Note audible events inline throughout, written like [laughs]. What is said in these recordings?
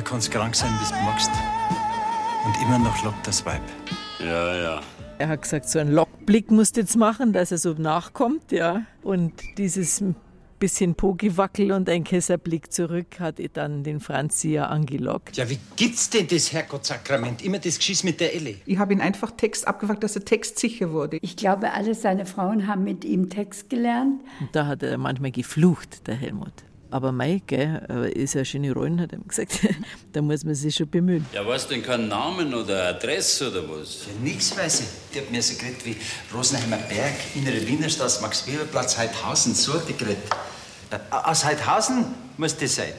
Da kannst krank sein, wie du magst. Und immer noch lockt das Weib. Ja, ja. Er hat gesagt, so einen Lockblick musst du jetzt machen, dass er so nachkommt, ja. Und dieses bisschen Pogewackel und ein Kesserblick zurück hat dann den Franzi ja angelockt. Ja, wie gibt's denn das, Herrgottsakrament? Immer das Geschiss mit der Elle. Ich habe ihn einfach Text abgefragt, dass er textsicher wurde. Ich glaube, alle seine Frauen haben mit ihm Text gelernt. Und da hat er manchmal geflucht, der Helmut. Aber mei, gell, ist ja schöne Rollen, hat er gesagt. [laughs] da muss man sich schon bemühen. Ja, weißt du denn keinen Namen oder Adresse oder was? Ja, nix weiß ich. Die hat mir so geredet wie Rosenheimer Berg, Innere Wienerstraße, Max-Weber-Platz, Heidhausen, so hat die geredet. Äh, Aus Heidhausen muss das sein.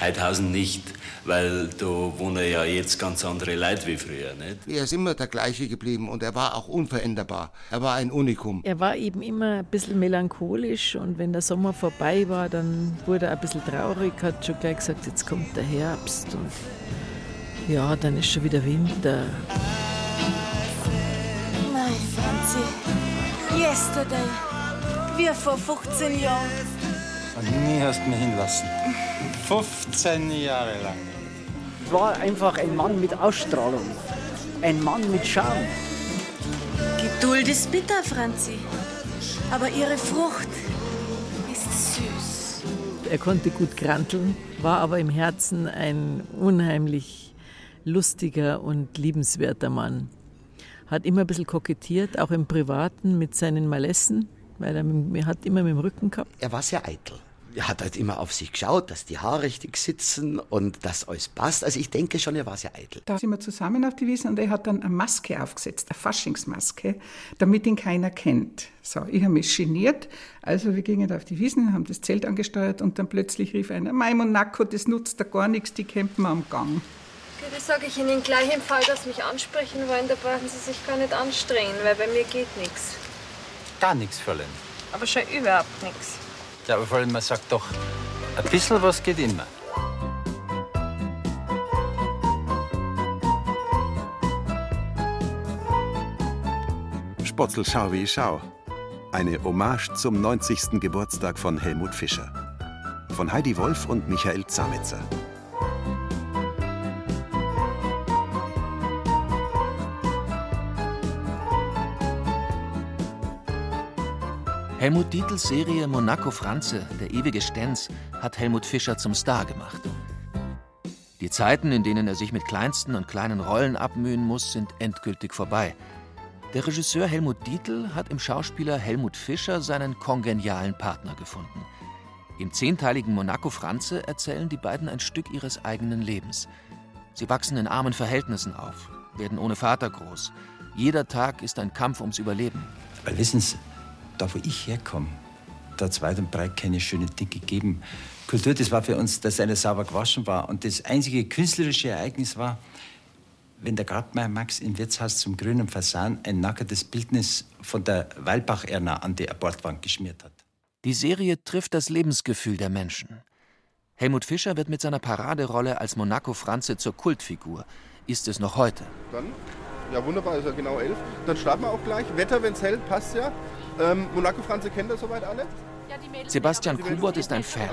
Heidhausen nicht, weil da wohnen ja jetzt ganz andere Leute wie früher, nicht? Er ist immer der gleiche geblieben und er war auch unveränderbar. Er war ein Unikum. Er war eben immer ein bisschen melancholisch und wenn der Sommer vorbei war, dann wurde er ein bisschen traurig, hat schon gleich gesagt, jetzt kommt der Herbst und ja, dann ist schon wieder Winter. Nein, Franzi. Yesterday. Wie vor 15 Jahren. Und nie hast du mich hinlassen. 15 Jahre lang. Es war einfach ein Mann mit Ausstrahlung. Ein Mann mit Charme. Geduld ist bitter, Franzi. Aber ihre Frucht ist süß. Er konnte gut granteln, war aber im Herzen ein unheimlich lustiger und liebenswerter Mann. Hat immer ein bisschen kokettiert, auch im Privaten mit seinen Malessen, weil er, er hat immer mit dem Rücken gehabt. Er war sehr eitel. Er hat halt immer auf sich geschaut, dass die Haare richtig sitzen und dass alles passt. Also ich denke schon, er war sehr eitel. Da sind wir zusammen auf die Wiesen und er hat dann eine Maske aufgesetzt, eine Faschingsmaske, damit ihn keiner kennt. So, ich habe mich geniert, also wir gingen auf die Wiesen, haben das Zelt angesteuert und dann plötzlich rief einer, Mai Monaco, das nutzt da gar nichts, die campen am Gang. Das sage ich Ihnen gleich im Fall, dass Sie mich ansprechen wollen, da brauchen Sie sich gar nicht anstrengen, weil bei mir geht nichts. Gar nichts, Fräulein. Aber schon überhaupt nichts. Ja, aber Fräulein, man sagt doch, ein bisschen was geht immer. Spotzel Schau wie Schau. Eine Hommage zum 90. Geburtstag von Helmut Fischer. Von Heidi Wolf und Michael Zametzer. Helmut Dietls Serie Monaco Franze, der ewige Stenz, hat Helmut Fischer zum Star gemacht. Die Zeiten, in denen er sich mit kleinsten und kleinen Rollen abmühen muss, sind endgültig vorbei. Der Regisseur Helmut Dietl hat im Schauspieler Helmut Fischer seinen kongenialen Partner gefunden. Im zehnteiligen Monaco Franze erzählen die beiden ein Stück ihres eigenen Lebens. Sie wachsen in armen Verhältnissen auf, werden ohne Vater groß. Jeder Tag ist ein Kampf ums Überleben. Wissen Sie, da wo ich herkomme, da hat es weit und breit keine schönen Dinge gegeben. Kultur, das war für uns, dass einer sauber gewaschen war. Und das einzige künstlerische Ereignis war, wenn der Gartmeier Max im Wirtshaus zum grünen Fasan ein nackertes Bildnis von der Weilbach-Erna an die Bordwand geschmiert hat. Die Serie trifft das Lebensgefühl der Menschen. Helmut Fischer wird mit seiner Paraderolle als Monaco Franze zur Kultfigur. Ist es noch heute. Dann, ja wunderbar, ist ja genau elf. Dann starten wir auch gleich. Wetter, wenn es hält, passt ja. Ähm, Monaco Franze kennt ihr soweit alle? Sebastian Kubert ist ein Fan.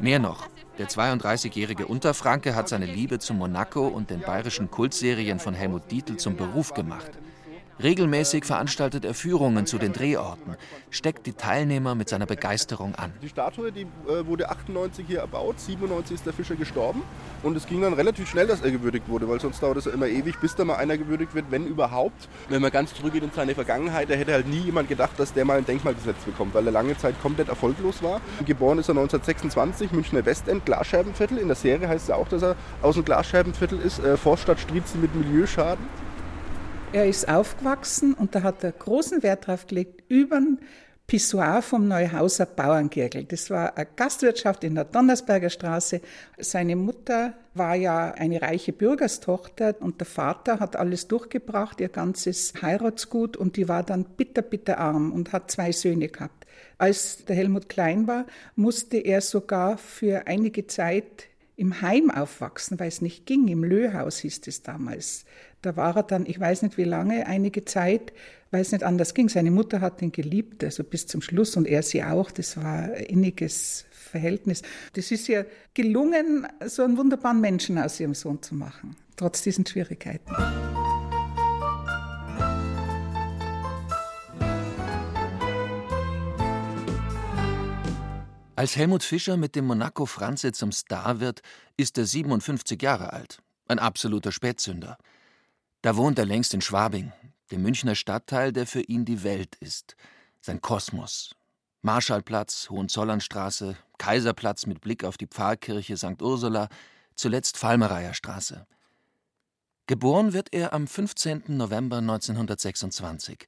Mehr noch, der 32-jährige Unterfranke hat seine Liebe zu Monaco und den bayerischen Kultserien von Helmut Dietl zum Beruf gemacht. Regelmäßig veranstaltet er Führungen zu den Drehorten, steckt die Teilnehmer mit seiner Begeisterung an. Die Statue die, äh, wurde 98 hier erbaut, 97 ist der Fischer gestorben und es ging dann relativ schnell, dass er gewürdigt wurde, weil sonst dauert es ja immer ewig, bis da mal einer gewürdigt wird, wenn überhaupt. Wenn man ganz zurückgeht in seine Vergangenheit, da hätte halt nie jemand gedacht, dass der mal ein Denkmal gesetzt bekommt, weil er lange Zeit komplett erfolglos war. Geboren ist er 1926, Münchner Westend, Glasscheibenviertel. In der Serie heißt es ja auch, dass er aus dem Glasscheibenviertel ist, äh, Vorstadt Striezen mit Milieuschaden. Er ist aufgewachsen und da hat er großen Wert drauf gelegt, über den Pissoir vom Neuhauser Bauernkirchel. Das war eine Gastwirtschaft in der Donnersberger Straße. Seine Mutter war ja eine reiche Bürgerstochter und der Vater hat alles durchgebracht, ihr ganzes Heiratsgut und die war dann bitter, bitter arm und hat zwei Söhne gehabt. Als der Helmut klein war, musste er sogar für einige Zeit im Heim aufwachsen, weil es nicht ging. Im Löhaus hieß es damals. Da war er dann, ich weiß nicht wie lange, einige Zeit, weil es nicht anders ging. Seine Mutter hat ihn geliebt, also bis zum Schluss und er sie auch. Das war ein inniges Verhältnis. Das ist ja gelungen, so einen wunderbaren Menschen aus ihrem Sohn zu machen, trotz diesen Schwierigkeiten. Als Helmut Fischer mit dem Monaco Franze zum Star wird, ist er 57 Jahre alt. Ein absoluter Spätzünder. Da wohnt er längst in Schwabing, dem Münchner Stadtteil, der für ihn die Welt ist. Sein Kosmos. Marschallplatz, Hohenzollernstraße, Kaiserplatz mit Blick auf die Pfarrkirche St. Ursula, zuletzt Falmereyer Straße. Geboren wird er am 15. November 1926.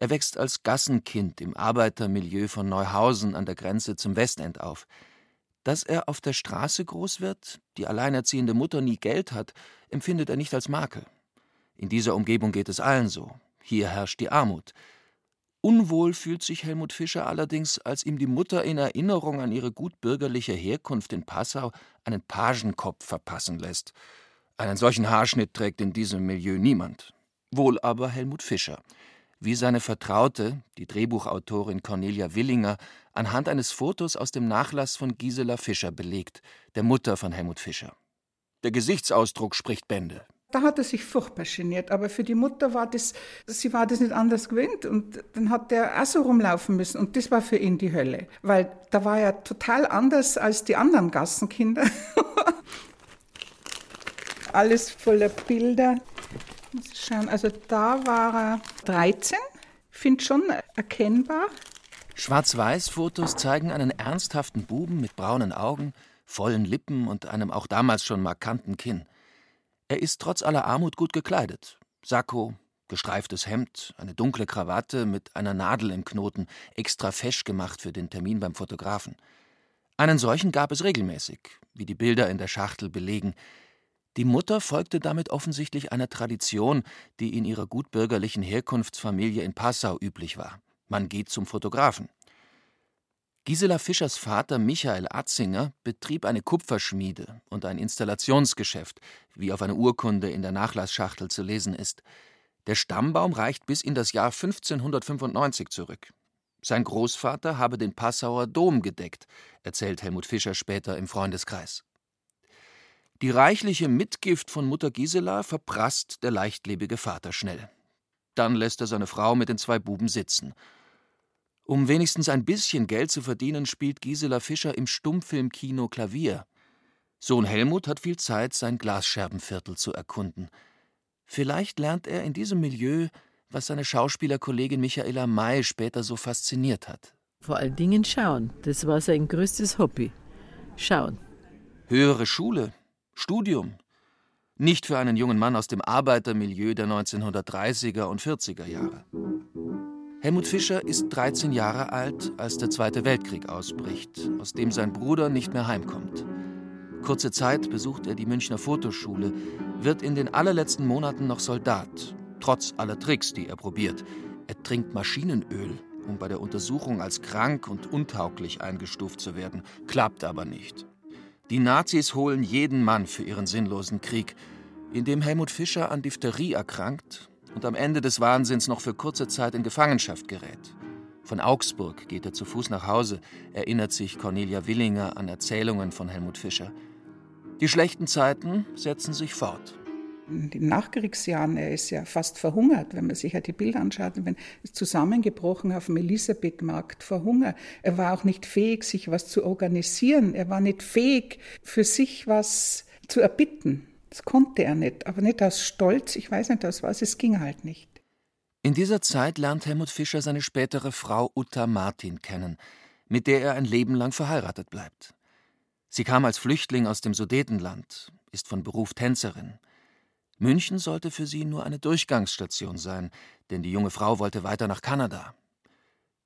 Er wächst als Gassenkind im Arbeitermilieu von Neuhausen an der Grenze zum Westend auf. Dass er auf der Straße groß wird, die alleinerziehende Mutter nie Geld hat, empfindet er nicht als Makel. In dieser Umgebung geht es allen so. Hier herrscht die Armut. Unwohl fühlt sich Helmut Fischer allerdings, als ihm die Mutter in Erinnerung an ihre gutbürgerliche Herkunft in Passau einen Pagenkopf verpassen lässt. Einen solchen Haarschnitt trägt in diesem Milieu niemand. Wohl aber Helmut Fischer wie seine Vertraute, die Drehbuchautorin Cornelia Willinger, anhand eines Fotos aus dem Nachlass von Gisela Fischer belegt, der Mutter von Helmut Fischer. Der Gesichtsausdruck spricht Bände. Da hat er sich furchtbar geniert, aber für die Mutter war das, sie war das nicht anders gewöhnt und dann hat der auch so rumlaufen müssen und das war für ihn die Hölle, weil da war er total anders als die anderen Gassenkinder. [laughs] Alles voller Bilder. Muss ich schauen. Also da war er 13, finde schon erkennbar. Schwarz-Weiß-Fotos zeigen einen ernsthaften Buben mit braunen Augen, vollen Lippen und einem auch damals schon markanten Kinn. Er ist trotz aller Armut gut gekleidet. Sakko, gestreiftes Hemd, eine dunkle Krawatte mit einer Nadel im Knoten, extra fesch gemacht für den Termin beim Fotografen. Einen solchen gab es regelmäßig, wie die Bilder in der Schachtel belegen, die Mutter folgte damit offensichtlich einer Tradition, die in ihrer gutbürgerlichen Herkunftsfamilie in Passau üblich war. Man geht zum Fotografen. Gisela Fischers Vater Michael Atzinger betrieb eine Kupferschmiede und ein Installationsgeschäft, wie auf einer Urkunde in der Nachlassschachtel zu lesen ist. Der Stammbaum reicht bis in das Jahr 1595 zurück. Sein Großvater habe den Passauer Dom gedeckt, erzählt Helmut Fischer später im Freundeskreis. Die reichliche Mitgift von Mutter Gisela verprasst der leichtlebige Vater schnell. Dann lässt er seine Frau mit den zwei Buben sitzen. Um wenigstens ein bisschen Geld zu verdienen, spielt Gisela Fischer im Stummfilmkino Klavier. Sohn Helmut hat viel Zeit, sein Glasscherbenviertel zu erkunden. Vielleicht lernt er in diesem Milieu, was seine Schauspielerkollegin Michaela May später so fasziniert hat. Vor allen Dingen schauen. Das war sein größtes Hobby. Schauen. Höhere Schule, Studium. Nicht für einen jungen Mann aus dem Arbeitermilieu der 1930er und 40er Jahre. Helmut Fischer ist 13 Jahre alt, als der Zweite Weltkrieg ausbricht, aus dem sein Bruder nicht mehr heimkommt. Kurze Zeit besucht er die Münchner Fotoschule, wird in den allerletzten Monaten noch Soldat, trotz aller Tricks, die er probiert. Er trinkt Maschinenöl, um bei der Untersuchung als krank und untauglich eingestuft zu werden, klappt aber nicht. Die Nazis holen jeden Mann für ihren sinnlosen Krieg, in dem Helmut Fischer an Diphtherie erkrankt und am Ende des Wahnsinns noch für kurze Zeit in Gefangenschaft gerät. Von Augsburg geht er zu Fuß nach Hause, erinnert sich Cornelia Willinger an Erzählungen von Helmut Fischer. Die schlechten Zeiten setzen sich fort in den Nachkriegsjahren, er ist ja fast verhungert, wenn man sich ja die Bilder anschaut, wenn ist zusammengebrochen auf dem Elisabethmarkt vor Hunger. Er war auch nicht fähig, sich was zu organisieren. Er war nicht fähig, für sich was zu erbitten. Das konnte er nicht, aber nicht aus Stolz, ich weiß nicht aus was, es ging halt nicht. In dieser Zeit lernt Helmut Fischer seine spätere Frau Uta Martin kennen, mit der er ein Leben lang verheiratet bleibt. Sie kam als Flüchtling aus dem Sudetenland, ist von Beruf Tänzerin. München sollte für sie nur eine Durchgangsstation sein, denn die junge Frau wollte weiter nach Kanada.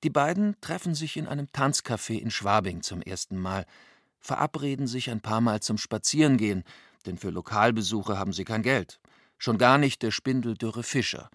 Die beiden treffen sich in einem Tanzcafé in Schwabing zum ersten Mal, verabreden sich ein paar Mal zum Spazierengehen, denn für Lokalbesuche haben sie kein Geld. Schon gar nicht der spindeldürre Fischer,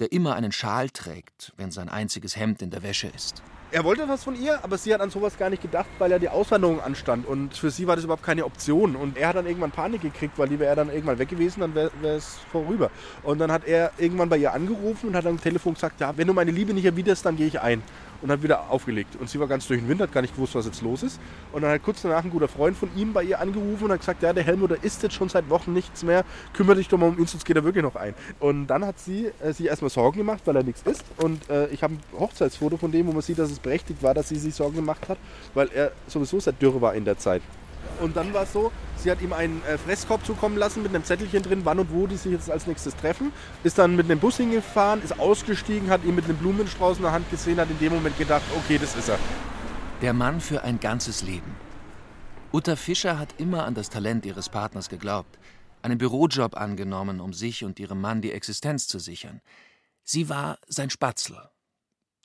der immer einen Schal trägt, wenn sein einziges Hemd in der Wäsche ist. Er wollte was von ihr, aber sie hat an sowas gar nicht gedacht, weil ja die Auswanderung anstand. Und für sie war das überhaupt keine Option. Und er hat dann irgendwann Panik gekriegt, weil die wäre dann irgendwann weg gewesen, dann wäre es vorüber. Und dann hat er irgendwann bei ihr angerufen und hat am Telefon gesagt, ja, wenn du meine Liebe nicht erwiderst, dann gehe ich ein und hat wieder aufgelegt. Und sie war ganz durch den Wind, hat gar nicht gewusst, was jetzt los ist. Und dann hat kurz danach ein guter Freund von ihm bei ihr angerufen und hat gesagt, ja, der Helmut, der isst jetzt schon seit Wochen nichts mehr, kümmere dich doch mal um ihn, sonst geht er wirklich noch ein. Und dann hat sie äh, sich erstmal Sorgen gemacht, weil er nichts isst. Und äh, ich habe ein Hochzeitsfoto von dem, wo man sieht, dass es berechtigt war, dass sie sich Sorgen gemacht hat, weil er sowieso seit Dürre war in der Zeit. Und dann war es so, sie hat ihm einen äh, Fresskorb zukommen lassen mit einem Zettelchen drin, wann und wo die sich jetzt als nächstes treffen. Ist dann mit einem Bus hingefahren, ist ausgestiegen, hat ihn mit einem Blumenstrauß in der Hand gesehen, hat in dem Moment gedacht, okay, das ist er. Der Mann für ein ganzes Leben. Uta Fischer hat immer an das Talent ihres Partners geglaubt, einen Bürojob angenommen, um sich und ihrem Mann die Existenz zu sichern. Sie war sein Spatzel.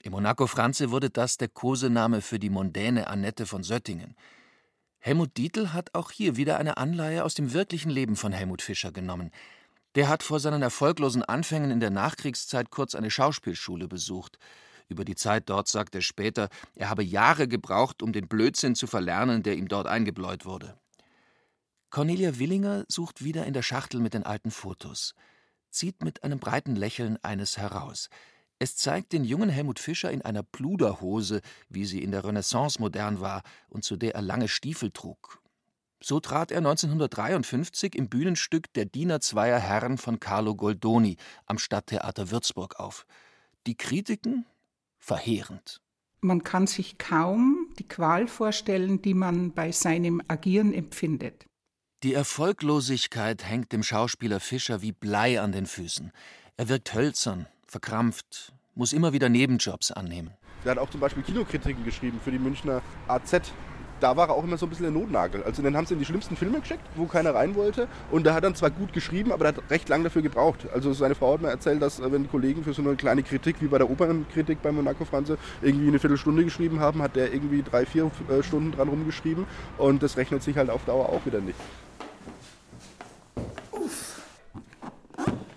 Im Monaco Franze wurde das der Kosename für die mondäne Annette von Söttingen – Helmut Dietl hat auch hier wieder eine Anleihe aus dem wirklichen Leben von Helmut Fischer genommen. Der hat vor seinen erfolglosen Anfängen in der Nachkriegszeit kurz eine Schauspielschule besucht. Über die Zeit dort sagt er später, er habe Jahre gebraucht, um den Blödsinn zu verlernen, der ihm dort eingebläut wurde. Cornelia Willinger sucht wieder in der Schachtel mit den alten Fotos, zieht mit einem breiten Lächeln eines heraus. Es zeigt den jungen Helmut Fischer in einer Pluderhose, wie sie in der Renaissance modern war und zu der er lange Stiefel trug. So trat er 1953 im Bühnenstück Der Diener zweier Herren von Carlo Goldoni am Stadttheater Würzburg auf. Die Kritiken verheerend. Man kann sich kaum die Qual vorstellen, die man bei seinem Agieren empfindet. Die Erfolglosigkeit hängt dem Schauspieler Fischer wie Blei an den Füßen. Er wirkt hölzern, verkrampft, muss immer wieder Nebenjobs annehmen. Er hat auch zum Beispiel Kinokritiken geschrieben für die Münchner AZ. Da war er auch immer so ein bisschen der Notnagel. Also den haben sie in die schlimmsten Filme geschickt, wo keiner rein wollte. Und da hat er zwar gut geschrieben, aber er hat recht lange dafür gebraucht. Also seine Frau hat mir erzählt, dass äh, wenn Kollegen für so eine kleine Kritik wie bei der Opernkritik bei Monaco Franze irgendwie eine Viertelstunde geschrieben haben, hat der irgendwie drei, vier äh, Stunden dran rumgeschrieben. Und das rechnet sich halt auf Dauer auch wieder nicht.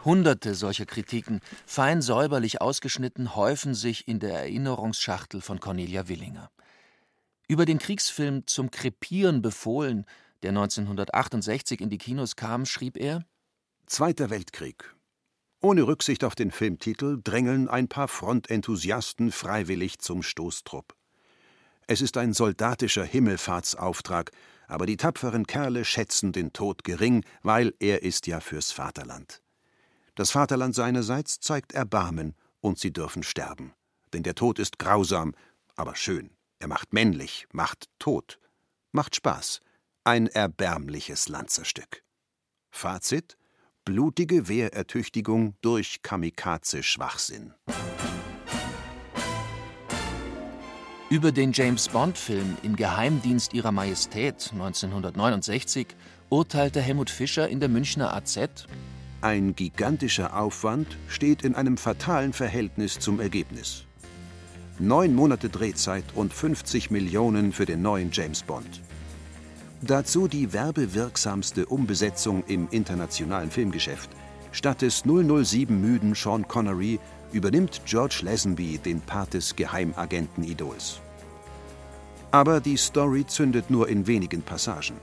Hunderte solcher Kritiken, fein säuberlich ausgeschnitten, häufen sich in der Erinnerungsschachtel von Cornelia Willinger. Über den Kriegsfilm Zum Krepieren befohlen, der 1968 in die Kinos kam, schrieb er: Zweiter Weltkrieg. Ohne Rücksicht auf den Filmtitel drängeln ein paar Frontenthusiasten freiwillig zum Stoßtrupp. Es ist ein soldatischer Himmelfahrtsauftrag, aber die tapferen Kerle schätzen den Tod gering, weil er ist ja fürs Vaterland. Das Vaterland seinerseits zeigt Erbarmen, und sie dürfen sterben. Denn der Tod ist grausam, aber schön. Er macht männlich, macht tot, macht Spaß. Ein erbärmliches Lanzerstück. Fazit: blutige Wehrertüchtigung durch Kamikaze-Schwachsinn. Über den James Bond-Film Im Geheimdienst ihrer Majestät 1969 urteilte Helmut Fischer in der Münchner AZ ein gigantischer Aufwand steht in einem fatalen Verhältnis zum Ergebnis. Neun Monate Drehzeit und 50 Millionen für den neuen James Bond. Dazu die werbewirksamste Umbesetzung im internationalen Filmgeschäft. Statt des 007-müden Sean Connery übernimmt George Lazenby den Part des Geheimagenten-Idols. Aber die Story zündet nur in wenigen Passagen.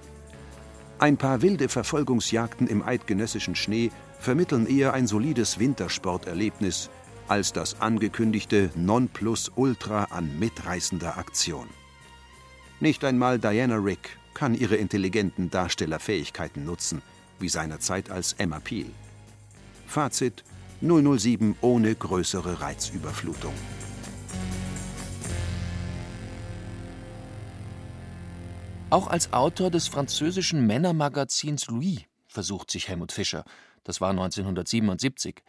Ein paar wilde Verfolgungsjagden im eidgenössischen Schnee vermitteln eher ein solides Wintersporterlebnis als das angekündigte Nonplusultra an mitreißender Aktion. Nicht einmal Diana Rick kann ihre intelligenten Darstellerfähigkeiten nutzen, wie seinerzeit als Emma Peel. Fazit 007 ohne größere Reizüberflutung. Auch als Autor des französischen Männermagazins Louis versucht sich Helmut Fischer das war 1977.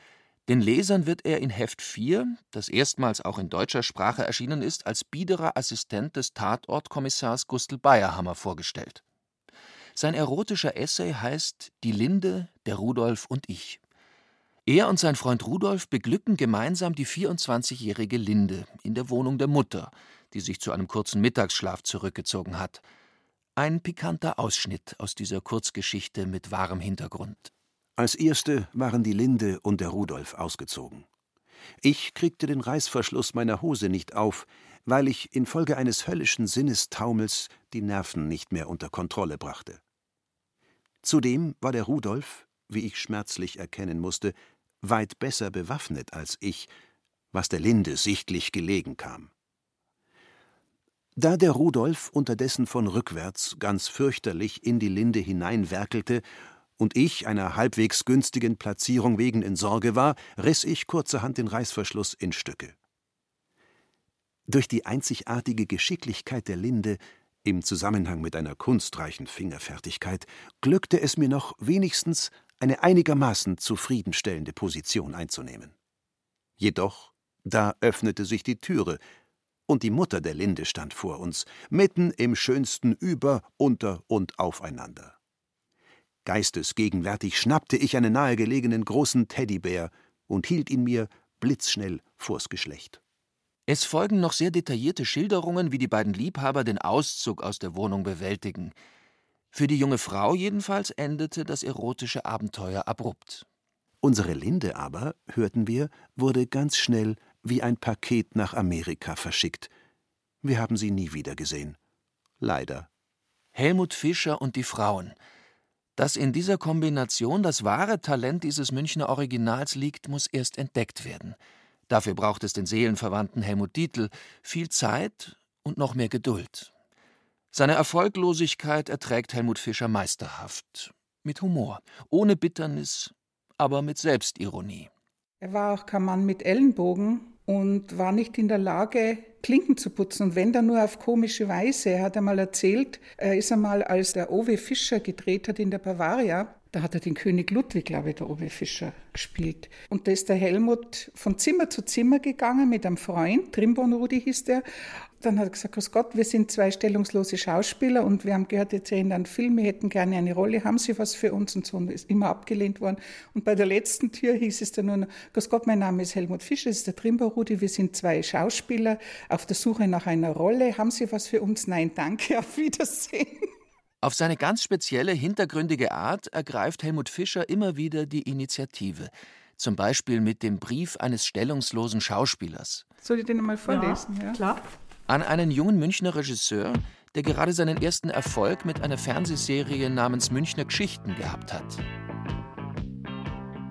Den Lesern wird er in Heft 4, das erstmals auch in deutscher Sprache erschienen ist, als biederer Assistent des Tatortkommissars Gustl Bayerhammer vorgestellt. Sein erotischer Essay heißt Die Linde, der Rudolf und ich. Er und sein Freund Rudolf beglücken gemeinsam die 24-jährige Linde in der Wohnung der Mutter, die sich zu einem kurzen Mittagsschlaf zurückgezogen hat. Ein pikanter Ausschnitt aus dieser Kurzgeschichte mit wahrem Hintergrund. Als erste waren die Linde und der Rudolf ausgezogen. Ich kriegte den Reißverschluss meiner Hose nicht auf, weil ich infolge eines höllischen Sinnestaumels die Nerven nicht mehr unter Kontrolle brachte. Zudem war der Rudolf, wie ich schmerzlich erkennen musste, weit besser bewaffnet als ich, was der Linde sichtlich gelegen kam. Da der Rudolf unterdessen von rückwärts ganz fürchterlich in die Linde hineinwerkelte und ich einer halbwegs günstigen Platzierung wegen in Sorge war, riss ich kurzerhand den Reißverschluss in Stücke. Durch die einzigartige Geschicklichkeit der Linde im Zusammenhang mit einer kunstreichen Fingerfertigkeit glückte es mir noch wenigstens eine einigermaßen zufriedenstellende Position einzunehmen. Jedoch, da öffnete sich die Türe, und die Mutter der Linde stand vor uns, mitten im schönsten Über, Unter und Aufeinander. Geistesgegenwärtig schnappte ich einen nahegelegenen großen Teddybär und hielt ihn mir blitzschnell vors Geschlecht. Es folgen noch sehr detaillierte Schilderungen, wie die beiden Liebhaber den Auszug aus der Wohnung bewältigen. Für die junge Frau jedenfalls endete das erotische Abenteuer abrupt. Unsere Linde aber, hörten wir, wurde ganz schnell wie ein Paket nach Amerika verschickt. Wir haben sie nie wieder gesehen. Leider. Helmut Fischer und die Frauen. Dass in dieser Kombination das wahre Talent dieses Münchner Originals liegt, muss erst entdeckt werden. Dafür braucht es den seelenverwandten Helmut Dietl viel Zeit und noch mehr Geduld. Seine Erfolglosigkeit erträgt Helmut Fischer meisterhaft, mit Humor, ohne Bitternis, aber mit Selbstironie. Er war auch kein Mann mit Ellenbogen und war nicht in der Lage, Klinken zu putzen. Und wenn dann nur auf komische Weise. Er hat einmal erzählt, er ist einmal, als der Owe Fischer gedreht hat in der Bavaria, da hat er den König Ludwig, glaube ich, der Owe Fischer gespielt. Und da ist der Helmut von Zimmer zu Zimmer gegangen mit einem Freund, Trimbon Rudi hieß der, dann hat er gesagt, Grüß Gott, wir sind zwei stellungslose Schauspieler und wir haben gehört, jetzt sehen einen Film, wir hätten gerne eine Rolle, haben Sie was für uns? Und so und ist immer abgelehnt worden. Und bei der letzten Tür hieß es dann nur, Grüß Gott, mein Name ist Helmut Fischer, das ist der Trimborudi, wir sind zwei Schauspieler auf der Suche nach einer Rolle, haben Sie was für uns? Nein, danke, [laughs] auf Wiedersehen. Auf seine ganz spezielle, hintergründige Art ergreift Helmut Fischer immer wieder die Initiative. Zum Beispiel mit dem Brief eines stellungslosen Schauspielers. Soll ich den einmal vorlesen? Ja, ja? klar an einen jungen Münchner Regisseur, der gerade seinen ersten Erfolg mit einer Fernsehserie namens Münchner Geschichten gehabt hat.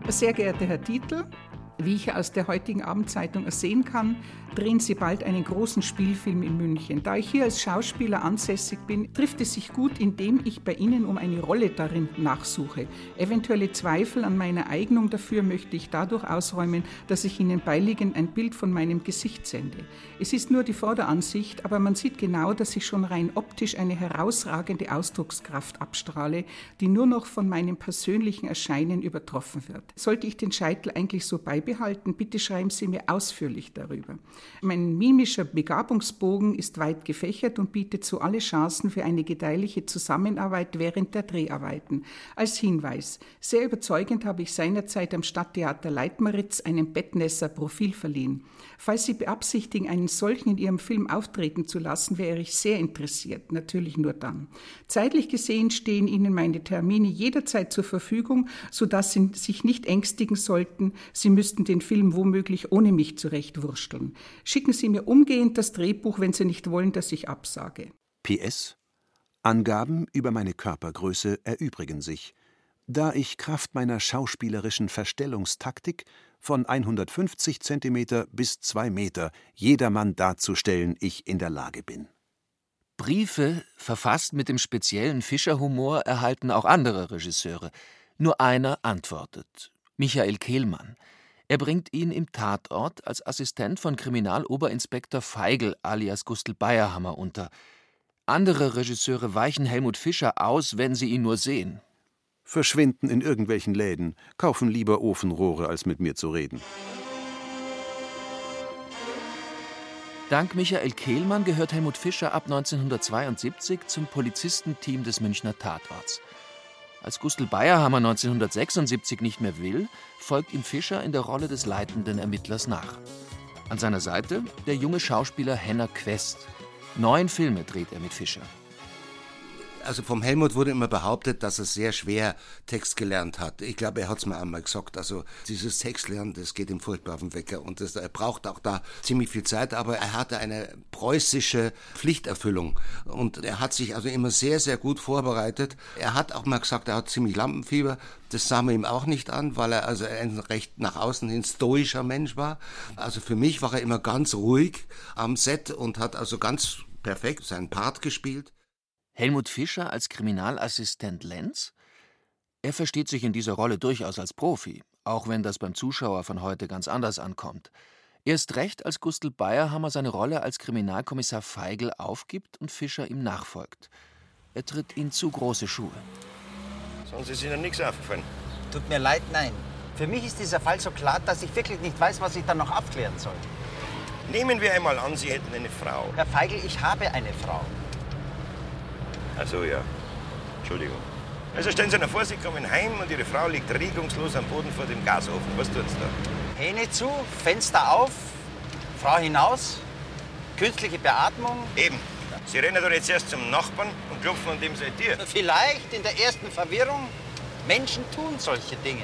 Sehr geehrter Herr Dietl, wie ich aus der heutigen Abendzeitung ersehen kann, drehen Sie bald einen großen Spielfilm in München. Da ich hier als Schauspieler ansässig bin, trifft es sich gut, indem ich bei Ihnen um eine Rolle darin nachsuche. Eventuelle Zweifel an meiner Eignung dafür möchte ich dadurch ausräumen, dass ich Ihnen beiliegend ein Bild von meinem Gesicht sende. Es ist nur die Vorderansicht, aber man sieht genau, dass ich schon rein optisch eine herausragende Ausdruckskraft abstrahle, die nur noch von meinem persönlichen Erscheinen übertroffen wird. Sollte ich den Scheitel eigentlich so beibehalten, bitte schreiben Sie mir ausführlich darüber. Mein mimischer Begabungsbogen ist weit gefächert und bietet so alle Chancen für eine gedeihliche Zusammenarbeit während der Dreharbeiten. Als Hinweis, sehr überzeugend habe ich seinerzeit am Stadttheater Leitmeritz einem Bettnässer Profil verliehen. Falls Sie beabsichtigen, einen solchen in Ihrem Film auftreten zu lassen, wäre ich sehr interessiert, natürlich nur dann. Zeitlich gesehen stehen Ihnen meine Termine jederzeit zur Verfügung, sodass Sie sich nicht ängstigen sollten, Sie müssten den Film womöglich ohne mich zurechtwursteln. Schicken Sie mir umgehend das Drehbuch, wenn Sie nicht wollen, dass ich absage. PS Angaben über meine Körpergröße erübrigen sich, da ich Kraft meiner schauspielerischen Verstellungstaktik von 150 cm bis 2 Meter jedermann darzustellen ich in der Lage bin. Briefe, verfasst mit dem speziellen Fischerhumor, erhalten auch andere Regisseure. Nur einer antwortet: Michael Kehlmann. Er bringt ihn im Tatort als Assistent von Kriminaloberinspektor Feigl alias Gustl Bayerhammer unter. Andere Regisseure weichen Helmut Fischer aus, wenn sie ihn nur sehen. Verschwinden in irgendwelchen Läden, kaufen lieber Ofenrohre, als mit mir zu reden. Dank Michael Kehlmann gehört Helmut Fischer ab 1972 zum Polizistenteam des Münchner Tatorts. Als Gustl Bayerhammer 1976 nicht mehr will, folgt ihm Fischer in der Rolle des leitenden Ermittlers nach. An seiner Seite der junge Schauspieler Henner Quest. Neun Filme dreht er mit Fischer. Also vom Helmut wurde immer behauptet, dass er sehr schwer Text gelernt hat. Ich glaube, er hat es mir einmal gesagt. Also dieses Textlernen, das geht ihm furchtbar auf den Wecker. Und das, er braucht auch da ziemlich viel Zeit. Aber er hatte eine preußische Pflichterfüllung. Und er hat sich also immer sehr, sehr gut vorbereitet. Er hat auch mal gesagt, er hat ziemlich Lampenfieber. Das sah man ihm auch nicht an, weil er also ein recht nach außen hin stoischer Mensch war. Also für mich war er immer ganz ruhig am Set und hat also ganz perfekt seinen Part gespielt. Helmut Fischer als Kriminalassistent Lenz? Er versteht sich in dieser Rolle durchaus als Profi, auch wenn das beim Zuschauer von heute ganz anders ankommt. Erst recht, als Gustl Bayerhammer seine Rolle als Kriminalkommissar Feigl aufgibt und Fischer ihm nachfolgt. Er tritt in zu große Schuhe. Sonst ist Ihnen nichts aufgefallen. Tut mir leid, nein. Für mich ist dieser Fall so klar, dass ich wirklich nicht weiß, was ich dann noch aufklären soll. Nehmen wir einmal an, Sie hätten eine Frau. Herr Feigl, ich habe eine Frau. Ach so, ja. Entschuldigung. Also stellen Sie sich vor, Sie kommen heim und Ihre Frau liegt regungslos am Boden vor dem Gasofen. Was tun Sie da? Hähne zu, Fenster auf, Frau hinaus, künstliche Beatmung. Eben. Sie rennen doch jetzt erst zum Nachbarn und klopfen an dem seine Tür. Vielleicht in der ersten Verwirrung. Menschen tun solche Dinge.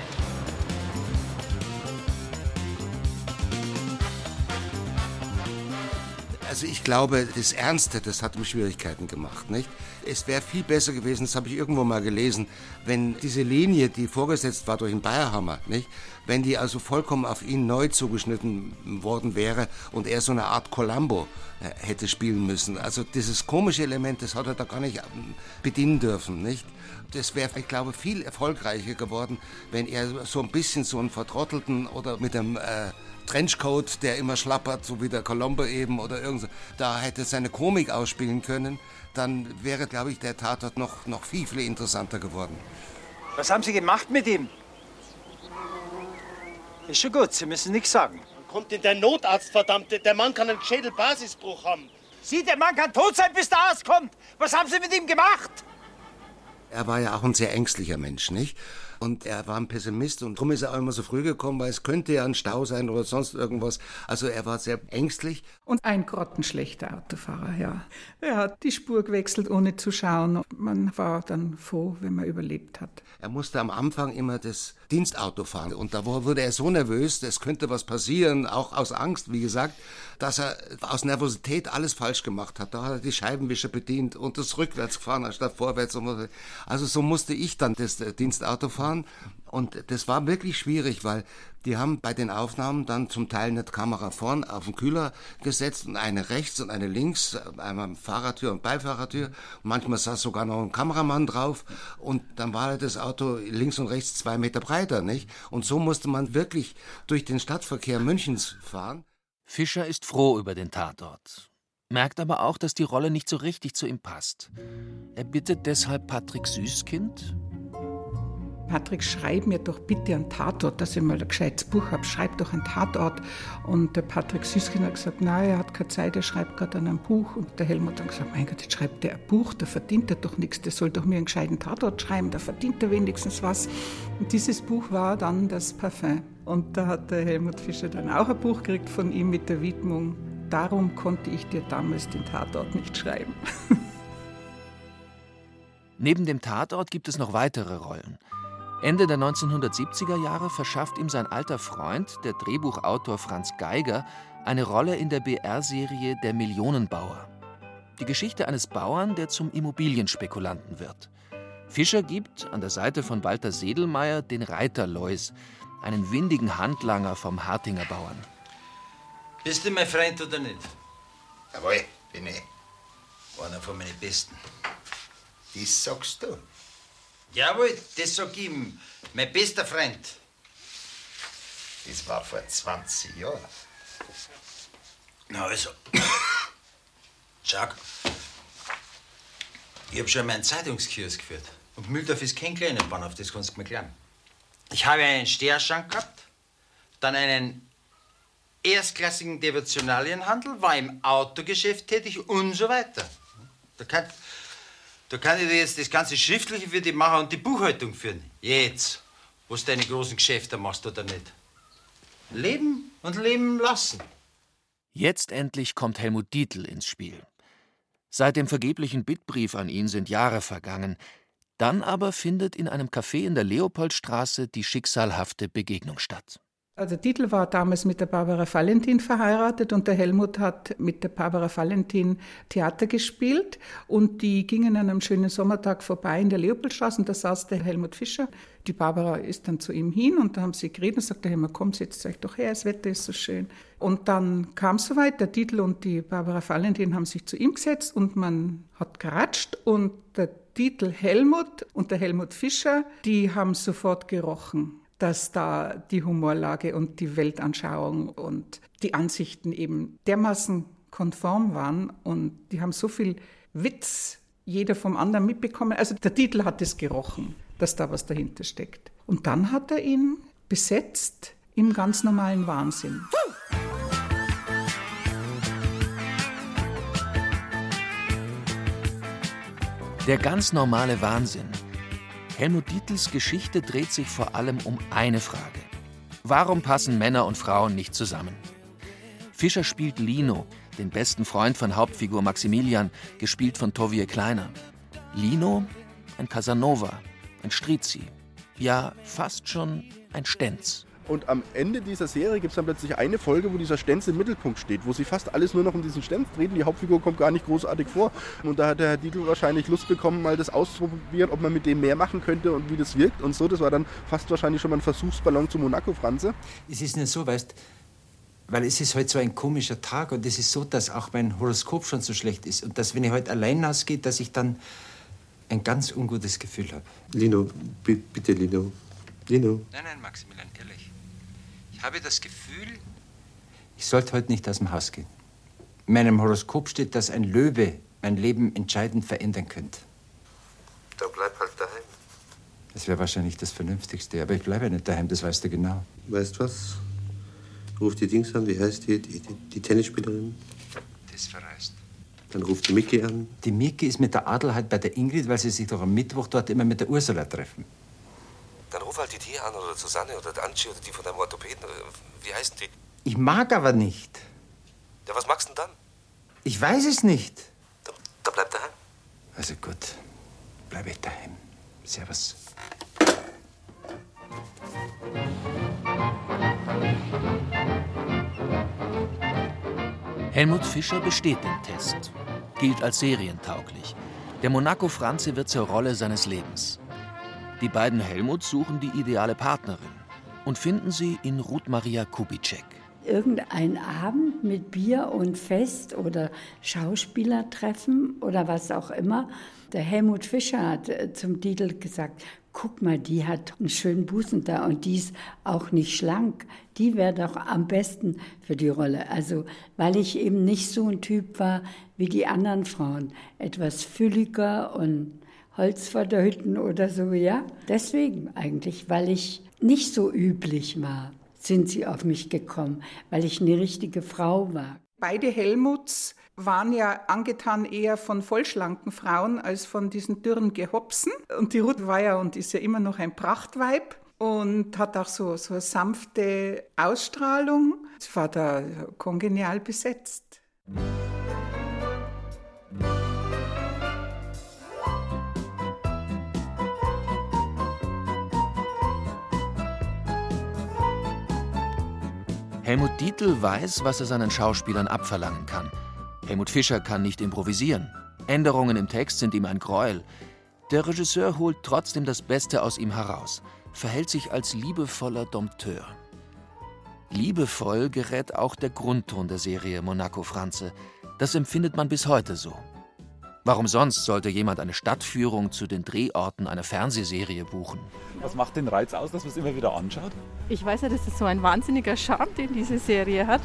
Also ich glaube, das Ernste, das hat ihm Schwierigkeiten gemacht, nicht? Es wäre viel besser gewesen, das habe ich irgendwo mal gelesen, wenn diese Linie, die vorgesetzt war durch den Bayerhammer, nicht? Wenn die also vollkommen auf ihn neu zugeschnitten worden wäre und er so eine Art Columbo äh, hätte spielen müssen. Also dieses komische Element, das hat er da gar nicht ähm, bedienen dürfen, nicht? Das wäre, ich glaube, viel erfolgreicher geworden, wenn er so ein bisschen so einen vertrottelten oder mit einem äh, Trenchcoat, der immer schlappert, so wie der Colombo eben oder irgend so, da hätte seine Komik ausspielen können, dann wäre, glaube ich, der Tatort noch, noch viel, viel interessanter geworden. Was haben Sie gemacht mit ihm? Ist schon gut, Sie müssen nichts sagen. Kommt denn der Notarzt, verdammt? Der Mann kann einen Schädelbasisbruch haben. Sie, der Mann kann tot sein, bis der Arzt kommt. Was haben Sie mit ihm gemacht? Er war ja auch ein sehr ängstlicher Mensch, nicht? Und er war ein Pessimist und darum ist er auch immer so früh gekommen, weil es könnte ja ein Stau sein oder sonst irgendwas. Also er war sehr ängstlich. Und ein grottenschlechter Autofahrer, ja. Er hat die Spur gewechselt, ohne zu schauen. Man war dann froh, wenn man überlebt hat. Er musste am Anfang immer das Dienstauto fahren und da wurde er so nervös, es könnte was passieren, auch aus Angst, wie gesagt, dass er aus Nervosität alles falsch gemacht hat. Da hat er die Scheibenwischer bedient und das rückwärts gefahren anstatt vorwärts. Also so musste ich dann das Dienstauto fahren. Und das war wirklich schwierig, weil die haben bei den Aufnahmen dann zum Teil eine Kamera vorn auf den Kühler gesetzt und eine rechts und eine links, einmal Fahrertür und Beifahrertür. Manchmal saß sogar noch ein Kameramann drauf und dann war das Auto links und rechts zwei Meter breiter, nicht? Und so musste man wirklich durch den Stadtverkehr Münchens fahren. Fischer ist froh über den Tatort, merkt aber auch, dass die Rolle nicht so richtig zu ihm passt. Er bittet deshalb Patrick Süßkind, Patrick, schreib mir doch bitte einen Tatort, dass ich mal ein gescheites Buch habe. Schreib doch einen Tatort. Und der Patrick Süßkind hat gesagt, nein, er hat keine Zeit, er schreibt gerade an einem Buch. Und der Helmut hat gesagt, mein Gott, jetzt schreibt der ein Buch, da verdient er doch nichts, der soll doch mir einen gescheiten Tatort schreiben, da verdient er wenigstens was. Und dieses Buch war dann das Parfum. Und da hat der Helmut Fischer dann auch ein Buch gekriegt von ihm mit der Widmung, darum konnte ich dir damals den Tatort nicht schreiben. [laughs] Neben dem Tatort gibt es noch weitere Rollen. Ende der 1970er Jahre verschafft ihm sein alter Freund, der Drehbuchautor Franz Geiger, eine Rolle in der BR-Serie Der Millionenbauer. Die Geschichte eines Bauern, der zum Immobilienspekulanten wird. Fischer gibt an der Seite von Walter Sedelmeier den Reiter Lois, einen windigen Handlanger vom Hartinger Bauern. Bist du mein Freund oder nicht? Jawohl, bin ich. Einer von meinen Besten. Das sagst du. Jawohl, das sag ich ihm. Mein bester Freund. Das war vor 20 Jahren. Na also. [coughs] Schau. Ich hab schon meinen Zeitungskiosk geführt. Und Mühldorf ist kein kleiner Bahnhof, das kannst du mir glauben. Ich habe einen Steherschank gehabt, dann einen erstklassigen Devotionalienhandel, war im Autogeschäft tätig und so weiter. Da kann, Da kann ich dir jetzt das ganze Schriftliche für dich machen und die Buchhaltung führen. Jetzt, wo du deine großen Geschäfte machst oder nicht. Leben und leben lassen. Jetzt endlich kommt Helmut Dietl ins Spiel. Seit dem vergeblichen Bittbrief an ihn sind Jahre vergangen. Dann aber findet in einem Café in der Leopoldstraße die schicksalhafte Begegnung statt. Also Dietl war damals mit der Barbara Valentin verheiratet und der Helmut hat mit der Barbara Valentin Theater gespielt und die gingen an einem schönen Sommertag vorbei in der Leopoldstraße und da saß der Helmut Fischer. Die Barbara ist dann zu ihm hin und da haben sie geredet und sagt der Helmut, komm, setzt euch doch her, das Wetter ist so schön. Und dann kam es soweit, der Dietl und die Barbara Valentin haben sich zu ihm gesetzt und man hat geratscht und der Dietl Helmut und der Helmut Fischer, die haben sofort gerochen dass da die Humorlage und die Weltanschauung und die Ansichten eben dermaßen konform waren und die haben so viel Witz jeder vom anderen mitbekommen. Also der Titel hat es gerochen, dass da was dahinter steckt. Und dann hat er ihn besetzt im ganz normalen Wahnsinn. Der ganz normale Wahnsinn Helmut Dietls Geschichte dreht sich vor allem um eine Frage. Warum passen Männer und Frauen nicht zusammen? Fischer spielt Lino, den besten Freund von Hauptfigur Maximilian, gespielt von Tovie Kleiner. Lino, ein Casanova, ein Strizi, ja fast schon ein Stenz. Und am Ende dieser Serie gibt es dann plötzlich eine Folge, wo dieser Stenz im Mittelpunkt steht, wo sich fast alles nur noch um diesen Stenz dreht. Die Hauptfigur kommt gar nicht großartig vor. Und da hat der Herr Dietl wahrscheinlich Lust bekommen, mal das auszuprobieren, ob man mit dem mehr machen könnte und wie das wirkt und so. Das war dann fast wahrscheinlich schon mal ein Versuchsballon zu Monaco, Franze. Es ist nicht so, weißt weil es ist heute halt so ein komischer Tag und es ist so, dass auch mein Horoskop schon so schlecht ist und dass, wenn ich heute allein ausgehe, dass ich dann ein ganz ungutes Gefühl habe. Lino, bitte, Lino. Lino. Nein, nein, Maximilian, ehrlich habe das Gefühl, ich sollte heute nicht aus dem Haus gehen. In meinem Horoskop steht, dass ein Löwe mein Leben entscheidend verändern könnte. Dann bleib halt daheim. Das wäre wahrscheinlich das Vernünftigste, aber ich bleibe nicht daheim, das weißt du genau. Weißt was? Ruf die Dings an, wie heißt die, die, die Tennisspielerin? Die ist verreist. Dann ruft die Miki an. Die Miki ist mit der Adelheid bei der Ingrid, weil sie sich doch am Mittwoch dort immer mit der Ursula treffen. Dann ruf halt die Tia an oder Susanne oder die Angie oder die von deinem Orthopäden. Wie heißen die? Ich mag aber nicht. Ja, was magst du denn dann? Ich weiß es nicht. Da, da bleib daheim. Also gut, bleibe ich daheim. Servus. Helmut Fischer besteht den Test, gilt als serientauglich. Der Monaco Franze wird zur Rolle seines Lebens. Die beiden Helmuts suchen die ideale Partnerin und finden sie in Ruth Maria Kubitschek. Irgendein Abend mit Bier und Fest oder Schauspielertreffen oder was auch immer. Der Helmut Fischer hat äh, zum Titel gesagt, guck mal, die hat einen schönen Busen da und die ist auch nicht schlank. Die wäre doch am besten für die Rolle. Also, weil ich eben nicht so ein Typ war wie die anderen Frauen. Etwas fülliger und Holz Hütten oder so, ja. Deswegen eigentlich, weil ich nicht so üblich war, sind sie auf mich gekommen, weil ich eine richtige Frau war. Beide Helmuts waren ja angetan eher von vollschlanken Frauen als von diesen dürren Gehopsen. Und die Ruth war ja und ist ja immer noch ein Prachtweib und hat auch so, so eine sanfte Ausstrahlung. Sie war da kongenial besetzt. Helmut Dietl weiß, was er seinen Schauspielern abverlangen kann. Helmut Fischer kann nicht improvisieren. Änderungen im Text sind ihm ein Gräuel. Der Regisseur holt trotzdem das Beste aus ihm heraus, verhält sich als liebevoller Dompteur. Liebevoll gerät auch der Grundton der Serie Monaco Franze. Das empfindet man bis heute so. Warum sonst sollte jemand eine Stadtführung zu den Drehorten einer Fernsehserie buchen? Was macht den Reiz aus, dass man es immer wieder anschaut? Ich weiß ja, das ist so ein wahnsinniger Charme, den diese Serie hat.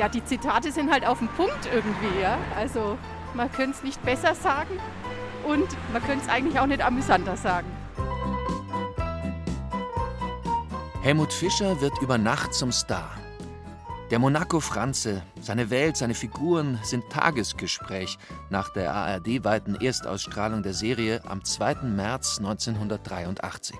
Ja, die Zitate sind halt auf den Punkt irgendwie, ja. Also man könnte es nicht besser sagen und man könnte es eigentlich auch nicht amüsanter sagen. Helmut Fischer wird über Nacht zum Star. Der Monaco Franze, seine Welt, seine Figuren sind Tagesgespräch nach der ARD-weiten Erstausstrahlung der Serie am 2. März 1983.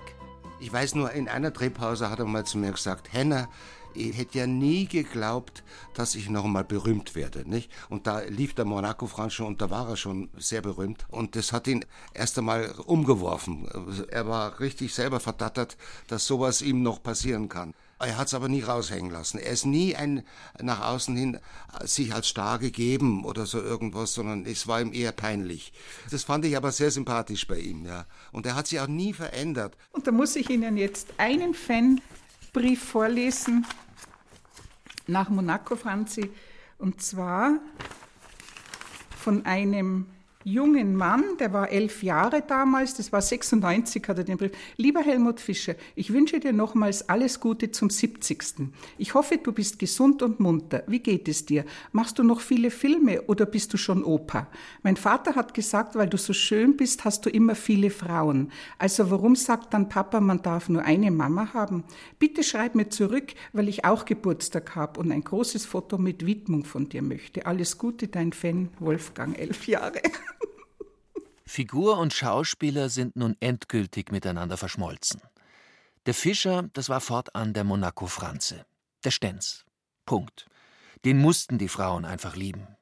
Ich weiß nur, in einer Drehpause hat er mal zu mir gesagt, Henna, ich hätte ja nie geglaubt, dass ich noch einmal berühmt werde. Nicht? Und da lief der Monaco Franz schon und da war er schon sehr berühmt. Und das hat ihn erst einmal umgeworfen. Er war richtig selber verdattert, dass sowas ihm noch passieren kann. Er hat es aber nie raushängen lassen. Er ist nie ein nach außen hin sich als starr gegeben oder so irgendwas, sondern es war ihm eher peinlich. Das fand ich aber sehr sympathisch bei ihm, ja. Und er hat sich auch nie verändert. Und da muss ich Ihnen jetzt einen Fanbrief vorlesen nach Monaco, Franzi. Und zwar von einem jungen Mann, der war elf Jahre damals, das war 96, hat er den Brief. Lieber Helmut Fischer, ich wünsche dir nochmals alles Gute zum 70. Ich hoffe, du bist gesund und munter. Wie geht es dir? Machst du noch viele Filme oder bist du schon Opa? Mein Vater hat gesagt, weil du so schön bist, hast du immer viele Frauen. Also warum sagt dann Papa, man darf nur eine Mama haben? Bitte schreib mir zurück, weil ich auch Geburtstag habe und ein großes Foto mit Widmung von dir möchte. Alles Gute, dein Fan Wolfgang, elf Jahre. [laughs] Figur und Schauspieler sind nun endgültig miteinander verschmolzen. Der Fischer, das war fortan der Monaco Franze. Der Stenz. Punkt. Den mussten die Frauen einfach lieben.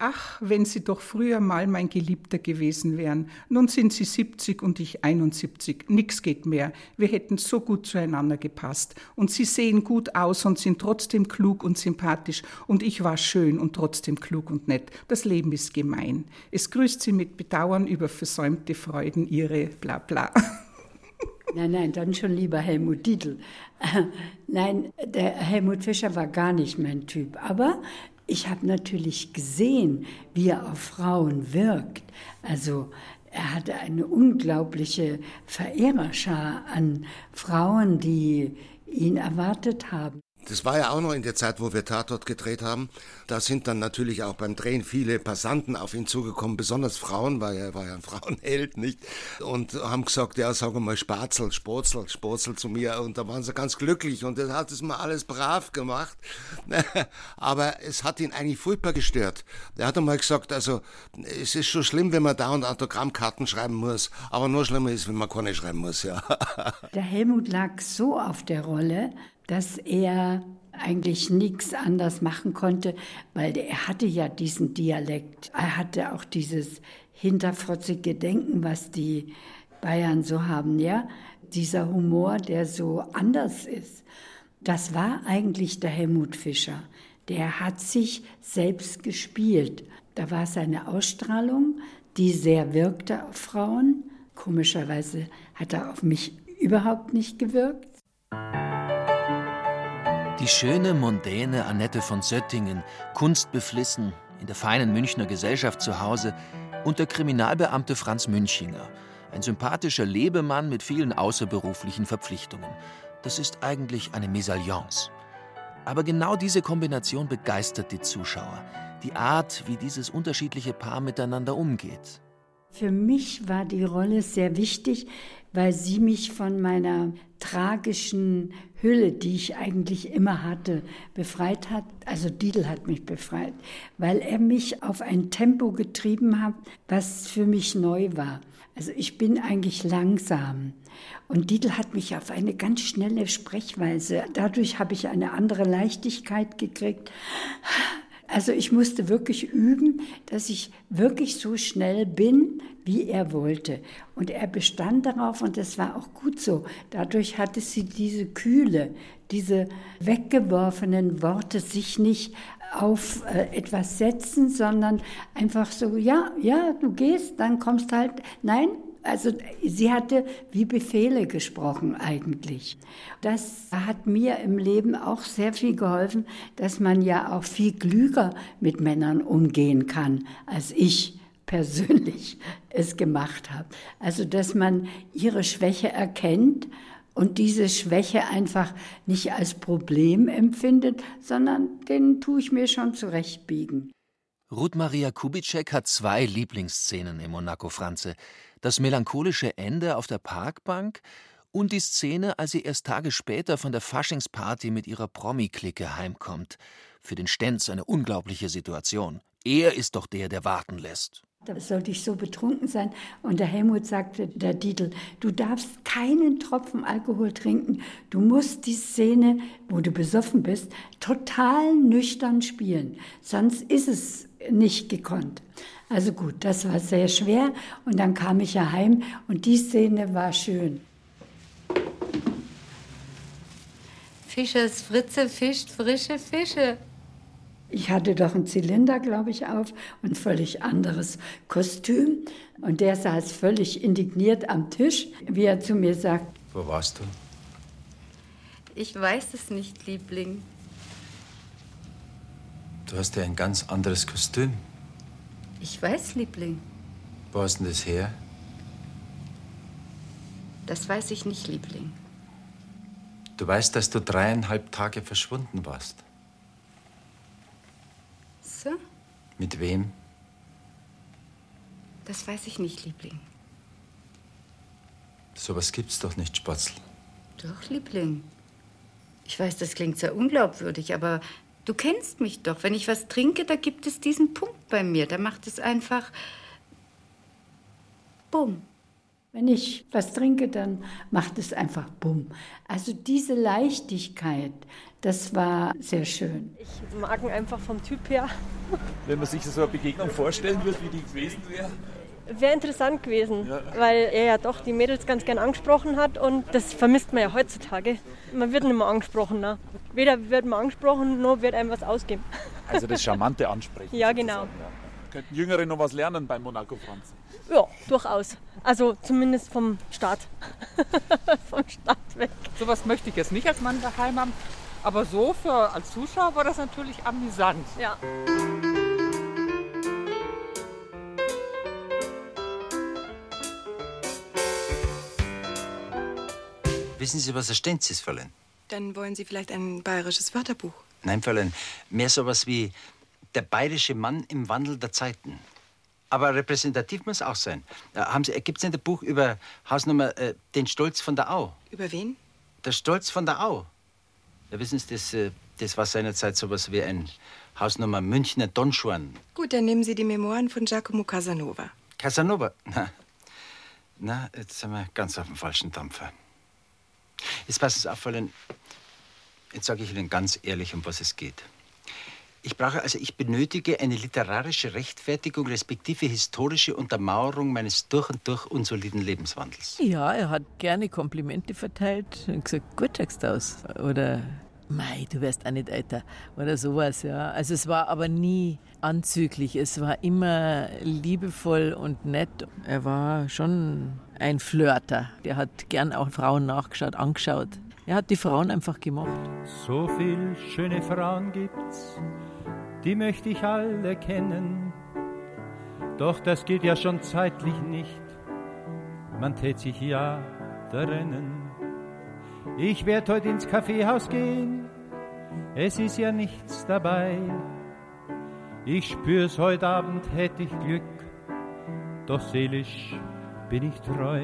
Ach, wenn Sie doch früher mal mein Geliebter gewesen wären. Nun sind Sie 70 und ich 71. Nix geht mehr. Wir hätten so gut zueinander gepasst. Und Sie sehen gut aus und sind trotzdem klug und sympathisch. Und ich war schön und trotzdem klug und nett. Das Leben ist gemein. Es grüßt Sie mit Bedauern über versäumte Freuden, Ihre bla bla. [laughs] Nein, nein, dann schon lieber Helmut Dietl. Nein, der Helmut Fischer war gar nicht mein Typ. Aber ich habe natürlich gesehen, wie er auf Frauen wirkt. Also er hatte eine unglaubliche Verehrerschar an Frauen, die ihn erwartet haben. Das war ja auch noch in der Zeit, wo wir Tatort gedreht haben. Da sind dann natürlich auch beim Drehen viele Passanten auf ihn zugekommen, besonders Frauen, weil er war ja ein [laughs] Frauenheld, nicht? Und haben gesagt, ja, sag mal Spatzel, Spurzel, Spurzel zu mir. Und da waren sie ganz glücklich und er hat es mal alles brav gemacht. [laughs] Aber es hat ihn eigentlich furchtbar gestört. Er hat einmal gesagt, also, es ist schon schlimm, wenn man da und Autogrammkarten schreiben muss, aber nur schlimmer ist, wenn man keine schreiben muss, ja. [laughs] Der Helmut lag so auf der Rolle, dass er eigentlich nichts anders machen konnte, weil er hatte ja diesen Dialekt. Er hatte auch dieses hinterfrotzige Denken, was die Bayern so haben, ja. Dieser Humor, der so anders ist. Das war eigentlich der Helmut Fischer. Der hat sich selbst gespielt. Da war seine Ausstrahlung, die sehr wirkte auf Frauen. Komischerweise hat er auf mich überhaupt nicht gewirkt. Die schöne, mondäne Annette von Söttingen, kunstbeflissen, in der feinen Münchner Gesellschaft zu Hause, und der Kriminalbeamte Franz Münchinger, ein sympathischer Lebemann mit vielen außerberuflichen Verpflichtungen. Das ist eigentlich eine Mesalliance. Aber genau diese Kombination begeistert die Zuschauer. Die Art, wie dieses unterschiedliche Paar miteinander umgeht. Für mich war die Rolle sehr wichtig, weil sie mich von meiner tragischen Hülle, die ich eigentlich immer hatte, befreit hat. Also Didel hat mich befreit, weil er mich auf ein Tempo getrieben hat, was für mich neu war. Also ich bin eigentlich langsam. Und Didel hat mich auf eine ganz schnelle Sprechweise. Dadurch habe ich eine andere Leichtigkeit gekriegt. Also ich musste wirklich üben, dass ich wirklich so schnell bin, wie er wollte. Und er bestand darauf und das war auch gut so. Dadurch hatte sie diese Kühle, diese weggeworfenen Worte sich nicht auf äh, etwas setzen, sondern einfach so, ja, ja, du gehst, dann kommst halt, nein, also sie hatte wie Befehle gesprochen eigentlich. Das hat mir im Leben auch sehr viel geholfen, dass man ja auch viel klüger mit Männern umgehen kann, als ich persönlich [laughs] es gemacht habe. Also dass man ihre Schwäche erkennt und diese Schwäche einfach nicht als Problem empfindet, sondern den tue ich mir schon zurechtbiegen. Ruth Maria Kubitschek hat zwei Lieblingsszenen im Monaco Franze das melancholische Ende auf der Parkbank und die Szene, als sie erst Tage später von der Faschingsparty mit ihrer Promi-Clique heimkommt. Für den Stenz eine unglaubliche Situation. Er ist doch der, der warten lässt. Da sollte ich so betrunken sein. Und der Helmut sagte, der Dietl, du darfst keinen Tropfen Alkohol trinken. Du musst die Szene, wo du besoffen bist, total nüchtern spielen. Sonst ist es nicht gekonnt. Also gut, das war sehr schwer. Und dann kam ich ja heim und die Szene war schön. Fischers Fritze fischt frische Fische. Ich hatte doch einen Zylinder, glaube ich, auf und ein völlig anderes Kostüm. Und der saß völlig indigniert am Tisch, wie er zu mir sagt, Wo warst du? Ich weiß es nicht, Liebling. Du hast ja ein ganz anderes Kostüm. Ich weiß, Liebling. Wo hast denn das her? Das weiß ich nicht, Liebling. Du weißt, dass du dreieinhalb Tage verschwunden warst. So? Mit wem? Das weiß ich nicht, Liebling. Sowas gibt's doch nicht, Spatzel. Doch, Liebling. Ich weiß, das klingt sehr unglaubwürdig, aber du kennst mich doch. Wenn ich was trinke, da gibt es diesen Punkt bei mir. Da macht es einfach. Bumm. Wenn ich was trinke, dann macht es einfach bumm. Also diese Leichtigkeit, das war sehr schön. Ich mag ihn einfach vom Typ her. [laughs] Wenn man sich so eine Begegnung vorstellen würde, wie die gewesen wäre. Wäre interessant gewesen, ja. weil er ja doch die Mädels ganz gern angesprochen hat und das vermisst man ja heutzutage. Man wird nicht mehr angesprochen. Ne? Weder wird man angesprochen, noch wird einem was ausgeben. [laughs] Also das charmante Ansprechen. ja, genau. Ja. Könnten Jüngere noch was lernen bei Monaco Franz? Ja, durchaus. Also zumindest vom Start. [laughs] vom Start weg. Sowas möchte ich jetzt nicht als Mann daheim haben. Aber so für als Zuschauer war das natürlich amüsant. Ja. Wissen Sie, was ein Stenz ist, Fräulein? Dann wollen Sie vielleicht ein bayerisches Wörterbuch. Nein, Fräulein, mehr sowas wie der bayerische Mann im Wandel der Zeiten. Aber repräsentativ muss auch sein. Gibt es nicht ein Buch über Hausnummer äh, Den Stolz von der Au? Über wen? Der Stolz von der Au. Ja, wissen Sie, das, äh, das war seinerzeit sowas wie ein Hausnummer Münchner Donschorn. Gut, dann nehmen Sie die Memoiren von Giacomo Casanova. Casanova? Na, na jetzt sind wir ganz auf dem falschen Dampfer. Jetzt passen Sie auf, Fräulein. Jetzt sage ich Ihnen ganz ehrlich, um was es geht. Ich brauche also, ich benötige eine literarische Rechtfertigung respektive historische Untermauerung meines durch und durch unsoliden Lebenswandels. Ja, er hat gerne Komplimente verteilt und gesagt, gut schaust aus. Oder, mei, du wärst auch nicht älter. Oder sowas, ja. Also es war aber nie anzüglich. Es war immer liebevoll und nett. Er war schon ein Flirter. Der hat gern auch Frauen nachgeschaut, angeschaut. Er hat die Frauen einfach gemocht. So viel schöne Frauen gibt's, die möchte ich alle kennen. Doch das geht ja schon zeitlich nicht, man tät sich ja da rennen. Ich werd heute ins Kaffeehaus gehen, es ist ja nichts dabei. Ich spür's heute Abend hätt ich Glück, doch seelisch bin ich treu.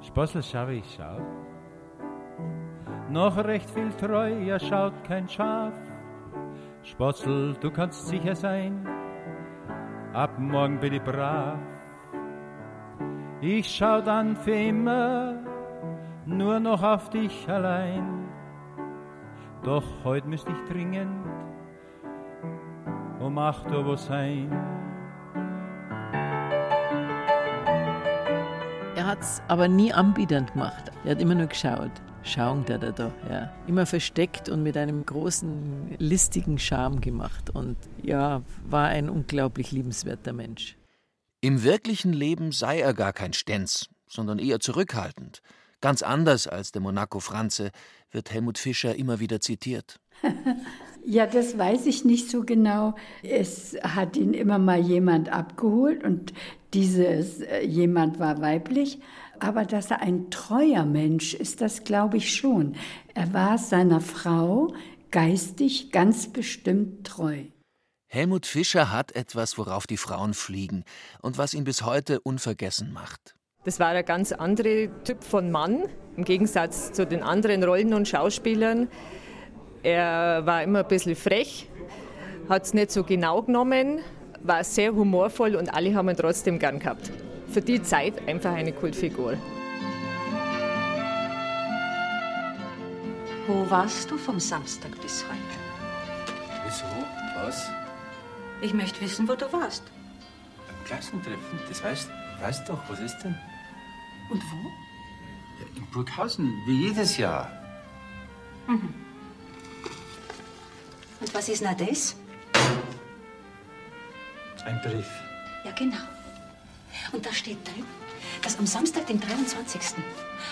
Spossel schau ich schau noch recht viel treu, schaut kein Schaf. Spotzel, du kannst sicher sein, ab morgen bin ich brav. Ich schau dann für immer nur noch auf dich allein. Doch heut müsst ich dringend um acht Uhr wo sein. Er hat's aber nie anbietend gemacht. Er hat immer nur geschaut. Schauen der da, da, ja. Immer versteckt und mit einem großen, listigen Charme gemacht. Und ja, war ein unglaublich liebenswerter Mensch. Im wirklichen Leben sei er gar kein Stenz, sondern eher zurückhaltend. Ganz anders als der Monaco Franze wird Helmut Fischer immer wieder zitiert. [laughs] Ja, das weiß ich nicht so genau. Es hat ihn immer mal jemand abgeholt und dieses äh, jemand war weiblich. Aber dass er ein treuer Mensch ist, das glaube ich schon. Er war seiner Frau geistig ganz bestimmt treu. Helmut Fischer hat etwas, worauf die Frauen fliegen und was ihn bis heute unvergessen macht. Das war ein ganz anderer Typ von Mann, im Gegensatz zu den anderen Rollen und Schauspielern. Er war immer ein bisschen frech, hat es nicht so genau genommen, war sehr humorvoll und alle haben ihn trotzdem gern gehabt. Für die Zeit einfach eine Kultfigur. Wo warst du vom Samstag bis heute? Wieso? Was? Ich möchte wissen, wo du warst. Beim Klassentreffen? Das weißt, weißt doch, was ist denn? Und wo? Ja, in Burghausen, wie jedes Jahr. Mhm. Und was ist na das? Ein Brief. Ja, genau. Und da steht drin, dass am Samstag, den 23.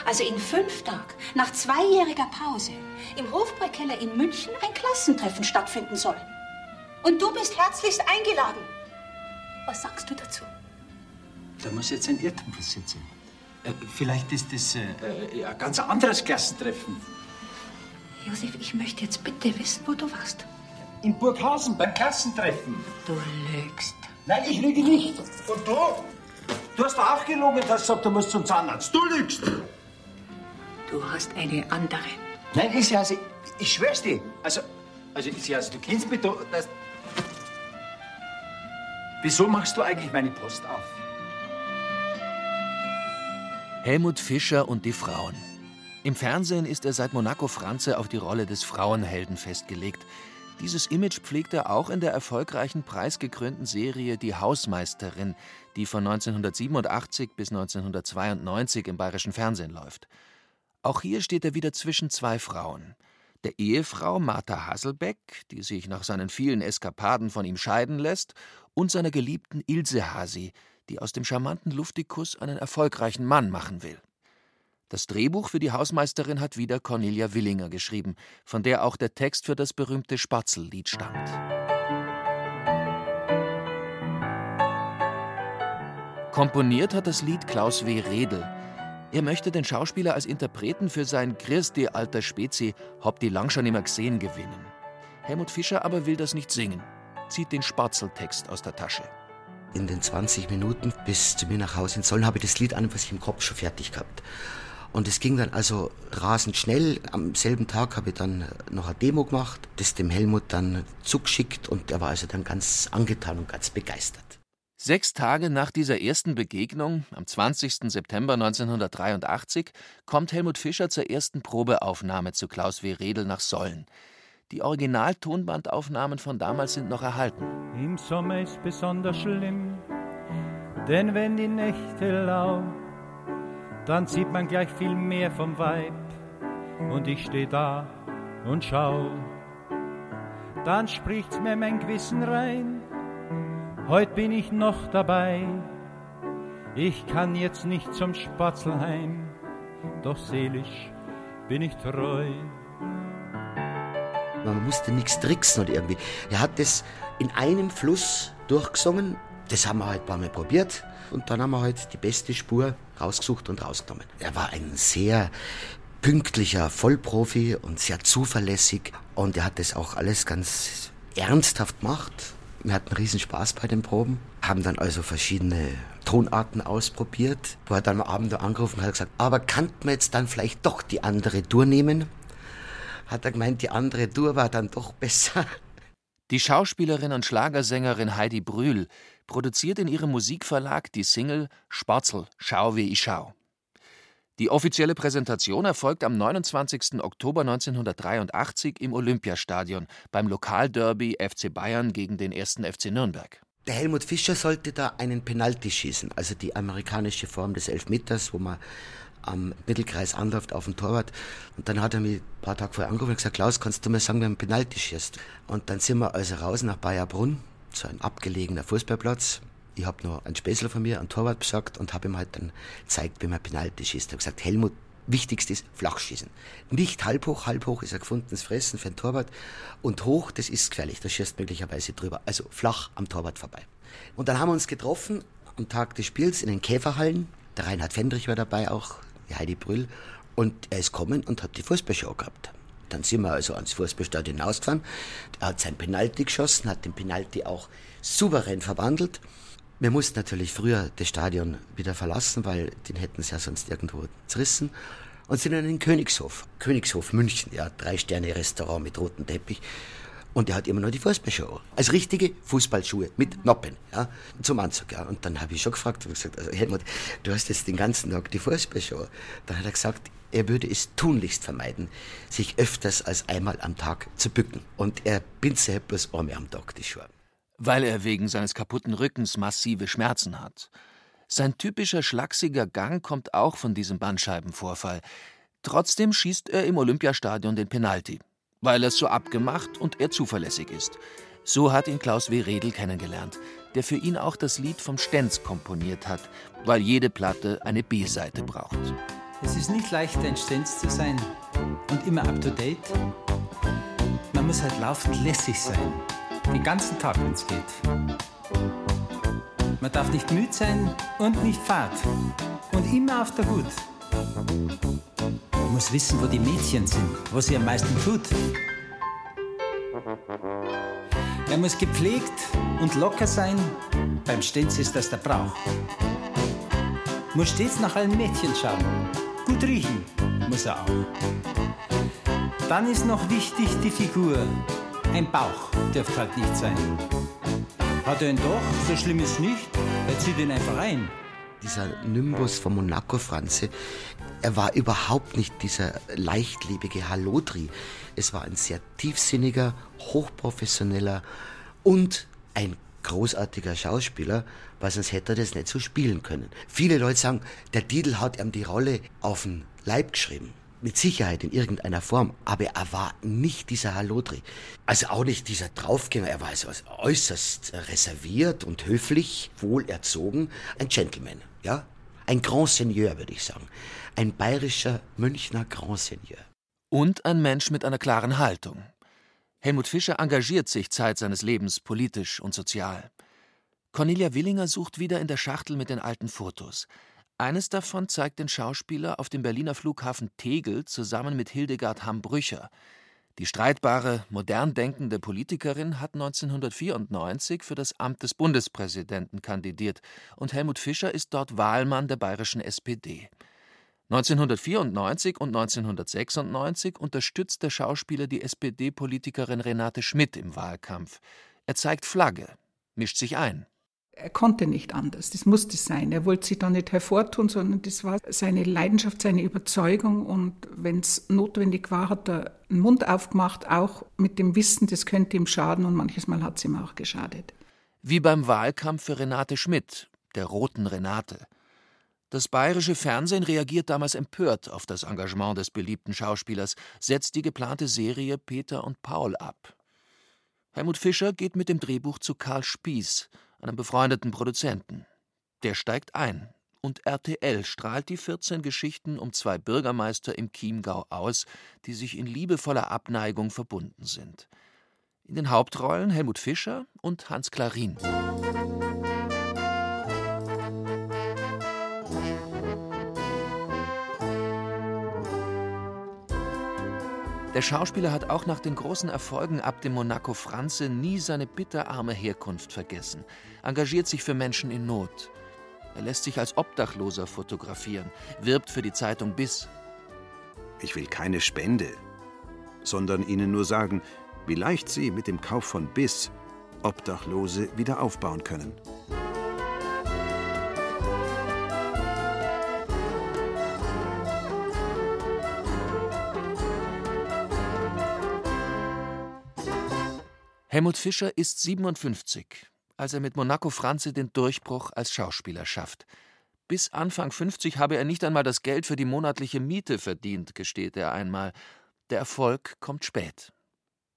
Also in fünf Tagen, nach zweijähriger Pause, im Hofbräukeller in München ein Klassentreffen stattfinden soll. Und du bist herzlichst eingeladen. Was sagst du dazu? Da muss jetzt ein Irrtum passiert sein. Äh, vielleicht ist das äh, äh, ein ganz anderes Klassentreffen. Josef, ich möchte jetzt bitte wissen, wo du warst. In Burghausen beim Klassentreffen. Du lügst. Nein, ich lüge nicht. Und du? Du hast doch auch gelogen und hast gesagt, du musst zum Zahnarzt. Du lügst. Du hast eine andere. Nein, Ilse, also, ich schwör's dir. Also, also Ilse, also, du kennst mich doch. Das... Wieso machst du eigentlich meine Post auf? Helmut Fischer und die Frauen. Im Fernsehen ist er seit Monaco Franze auf die Rolle des Frauenhelden festgelegt. Dieses Image pflegt er auch in der erfolgreichen preisgekrönten Serie Die Hausmeisterin, die von 1987 bis 1992 im bayerischen Fernsehen läuft. Auch hier steht er wieder zwischen zwei Frauen. Der Ehefrau Martha Hasselbeck, die sich nach seinen vielen Eskapaden von ihm scheiden lässt, und seiner geliebten Ilse Hasi, die aus dem charmanten Luftikus einen erfolgreichen Mann machen will. Das Drehbuch für die Hausmeisterin hat wieder Cornelia Willinger geschrieben, von der auch der Text für das berühmte Spatzellied stammt. Komponiert hat das Lied Klaus W. Redel. Er möchte den Schauspieler als Interpreten für sein Christi alter Spezi Hab die lang schon immer gesehen gewinnen. Helmut Fischer aber will das nicht singen, zieht den Spatzeltext aus der Tasche. In den 20 Minuten bis zu mir nach Hause in Sollen habe ich das Lied an, was ich im Kopf schon fertig gehabt. Und es ging dann also rasend schnell. Am selben Tag habe ich dann noch eine Demo gemacht, das dem Helmut dann zugeschickt und er war also dann ganz angetan und ganz begeistert. Sechs Tage nach dieser ersten Begegnung, am 20. September 1983, kommt Helmut Fischer zur ersten Probeaufnahme zu Klaus W. Redel nach Sollen. Die Originaltonbandaufnahmen von damals sind noch erhalten. Im Sommer ist besonders schlimm, denn wenn die Nächte lau, dann sieht man gleich viel mehr vom Weib. Und ich steh da und schau. Dann spricht's mir mein Gewissen rein, heut bin ich noch dabei. Ich kann jetzt nicht zum Spatzelheim, doch seelisch bin ich treu. Man musste nichts tricksen oder irgendwie. Er hat das in einem Fluss durchgesungen. Das haben wir halt ein paar Mal probiert. Und dann haben wir halt die beste Spur rausgesucht und rausgenommen. Er war ein sehr pünktlicher Vollprofi und sehr zuverlässig. Und er hat das auch alles ganz ernsthaft gemacht. Wir hatten riesen Spaß bei den Proben, haben dann also verschiedene Tonarten ausprobiert. Wo er dann am Abend angerufen und hat gesagt, aber kann man jetzt dann vielleicht doch die andere Tour nehmen? Hat er gemeint, die andere Tour war dann doch besser. Die Schauspielerin und Schlagersängerin Heidi Brühl produziert in ihrem Musikverlag die Single Spatzel, schau wie ich schau. Die offizielle Präsentation erfolgt am 29. Oktober 1983 im Olympiastadion beim Lokalderby FC Bayern gegen den 1. FC Nürnberg. Der Helmut Fischer sollte da einen Penalty schießen, also die amerikanische Form des Elfmeters, wo man am Mittelkreis anläuft auf dem Torwart. Und dann hat er mich ein paar Tage vorher angerufen und gesagt, Klaus, kannst du mir sagen, wer einen Penalty schießt? Und dann sind wir also raus nach Bayerbrunn, so ein abgelegener Fußballplatz. Ich habe noch einen Späßler von mir, einen Torwart besorgt und habe ihm halt dann gezeigt, wie man Penalty schießt. Ich habe gesagt, Helmut, wichtigst ist Flachschießen. Nicht halb hoch, halb hoch ist ein gefundenes Fressen für einen Torwart. Und hoch, das ist gefährlich, da schießt möglicherweise drüber. Also flach am Torwart vorbei. Und dann haben wir uns getroffen am Tag des Spiels in den Käferhallen. Der Reinhard Fendrich war dabei auch, die Heidi Brüll. Und er ist gekommen und hat die Fußballshow gehabt. Dann sind wir also ans Fußballstadion hinausgefahren. Er hat sein Penalty geschossen, hat den Penalty auch souverän verwandelt. Wir mussten natürlich früher das Stadion wieder verlassen, weil den hätten sie ja sonst irgendwo zerrissen. und sind in Königshof. Königshof München, ja, drei Sterne Restaurant mit rotem Teppich. Und er hat immer noch die Fußballschuhe. Als richtige Fußballschuhe mit Noppen, ja, zum Anzug, ja. Und dann habe ich schon gefragt, ich gesagt, also Helmut, du hast jetzt den ganzen Tag die Fußballschuhe. Dann hat er gesagt, er würde es tunlichst vermeiden, sich öfters als einmal am Tag zu bücken. Und er bindet bloß einmal am Tag die Schuhe. Weil er wegen seines kaputten Rückens massive Schmerzen hat. Sein typischer schlachsiger Gang kommt auch von diesem Bandscheibenvorfall. Trotzdem schießt er im Olympiastadion den Penalty, weil er es so abgemacht und er zuverlässig ist. So hat ihn Klaus W. Redl kennengelernt, der für ihn auch das Lied vom Stenz komponiert hat, weil jede Platte eine B-Seite braucht. Es ist nicht leicht, ein Stenz zu sein und immer up to date. Man muss halt laufend lässig sein. Den ganzen Tag, wenn es geht. Man darf nicht müde sein und nicht fad. Und immer auf der Hut. Man muss wissen, wo die Mädchen sind, wo sie am meisten tut. Er muss gepflegt und locker sein. Beim Stenz ist das der Brauch. Muss stets nach allen Mädchen schauen. Gut riechen muss er auch. Dann ist noch wichtig die Figur. Ein Bauch dürfte halt nicht sein. Hat er ihn doch, so schlimm ist nicht. Er zieht ihn einfach ein. Dieser Nimbus von Monaco Franze, er war überhaupt nicht dieser leichtlebige Hallodri. Es war ein sehr tiefsinniger, hochprofessioneller und ein großartiger Schauspieler, weil sonst hätte er das nicht so spielen können. Viele Leute sagen, der Titel hat ihm die Rolle auf den Leib geschrieben. Mit Sicherheit in irgendeiner Form, aber er war nicht dieser Hallodri. Also auch nicht dieser Draufgänger, er war also äußerst reserviert und höflich, wohlerzogen, ein Gentleman, ja? Ein Grand Seigneur, würde ich sagen. Ein bayerischer Münchner Grand Seigneur. Und ein Mensch mit einer klaren Haltung. Helmut Fischer engagiert sich Zeit seines Lebens politisch und sozial. Cornelia Willinger sucht wieder in der Schachtel mit den alten Fotos. Eines davon zeigt den Schauspieler auf dem Berliner Flughafen Tegel zusammen mit Hildegard Hambrücher. Die streitbare, modern denkende Politikerin hat 1994 für das Amt des Bundespräsidenten kandidiert und Helmut Fischer ist dort Wahlmann der bayerischen SPD. 1994 und 1996 unterstützt der Schauspieler die SPD-Politikerin Renate Schmidt im Wahlkampf. Er zeigt Flagge, mischt sich ein. Er konnte nicht anders, das musste sein. Er wollte sich da nicht hervortun, sondern das war seine Leidenschaft, seine Überzeugung. Und wenn es notwendig war, hat er den Mund aufgemacht, auch mit dem Wissen, das könnte ihm schaden. Und manches Mal hat es ihm auch geschadet. Wie beim Wahlkampf für Renate Schmidt, der roten Renate. Das bayerische Fernsehen reagiert damals empört auf das Engagement des beliebten Schauspielers, setzt die geplante Serie Peter und Paul ab. Helmut Fischer geht mit dem Drehbuch zu Karl Spieß, einem befreundeten Produzenten. Der steigt ein und RTL strahlt die 14 Geschichten um zwei Bürgermeister im Chiemgau aus, die sich in liebevoller Abneigung verbunden sind. In den Hauptrollen Helmut Fischer und Hans Klarin. Der Schauspieler hat auch nach den großen Erfolgen ab dem Monaco Franze nie seine bitterarme Herkunft vergessen, engagiert sich für Menschen in Not. Er lässt sich als Obdachloser fotografieren, wirbt für die Zeitung Biss. Ich will keine Spende, sondern Ihnen nur sagen, wie leicht Sie mit dem Kauf von Biss Obdachlose wieder aufbauen können. Helmut Fischer ist 57, als er mit Monaco Franze den Durchbruch als Schauspieler schafft. Bis Anfang 50 habe er nicht einmal das Geld für die monatliche Miete verdient, gesteht er einmal. Der Erfolg kommt spät.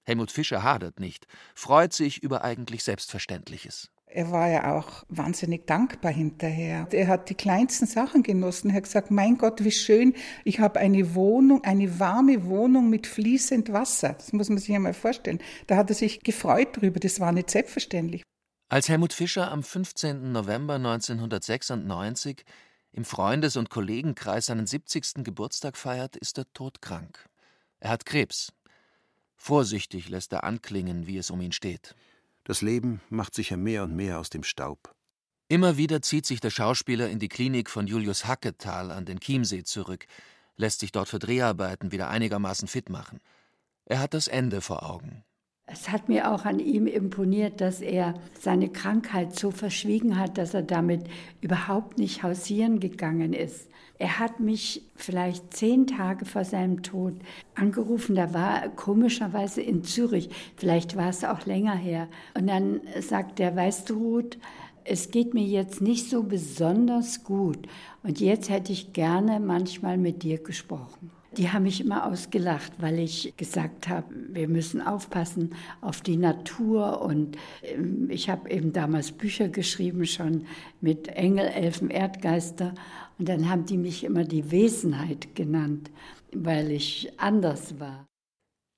Helmut Fischer hadert nicht, freut sich über eigentlich Selbstverständliches. Er war ja auch wahnsinnig dankbar hinterher. Er hat die kleinsten Sachen genossen. Er hat gesagt, mein Gott, wie schön, ich habe eine Wohnung, eine warme Wohnung mit fließend Wasser. Das muss man sich einmal vorstellen. Da hat er sich gefreut drüber, das war nicht selbstverständlich. Als Helmut Fischer am 15. November 1996 im Freundes- und Kollegenkreis seinen 70. Geburtstag feiert, ist er todkrank. Er hat Krebs. Vorsichtig lässt er anklingen, wie es um ihn steht. Das Leben macht sicher mehr und mehr aus dem Staub. Immer wieder zieht sich der Schauspieler in die Klinik von Julius Hacketal an den Chiemsee zurück. lässt sich dort für Dreharbeiten wieder einigermaßen fit machen. Er hat das Ende vor Augen. Es hat mir auch an ihm imponiert, dass er seine Krankheit so verschwiegen hat, dass er damit überhaupt nicht hausieren gegangen ist. Er hat mich vielleicht zehn Tage vor seinem Tod angerufen. Da war er komischerweise in Zürich. Vielleicht war es auch länger her. Und dann sagt er, weißt du, Ruth, es geht mir jetzt nicht so besonders gut. Und jetzt hätte ich gerne manchmal mit dir gesprochen. Die haben mich immer ausgelacht, weil ich gesagt habe, wir müssen aufpassen auf die Natur. Und ähm, ich habe eben damals Bücher geschrieben, schon mit Engel, Elfen, Erdgeister. Und dann haben die mich immer die Wesenheit genannt, weil ich anders war.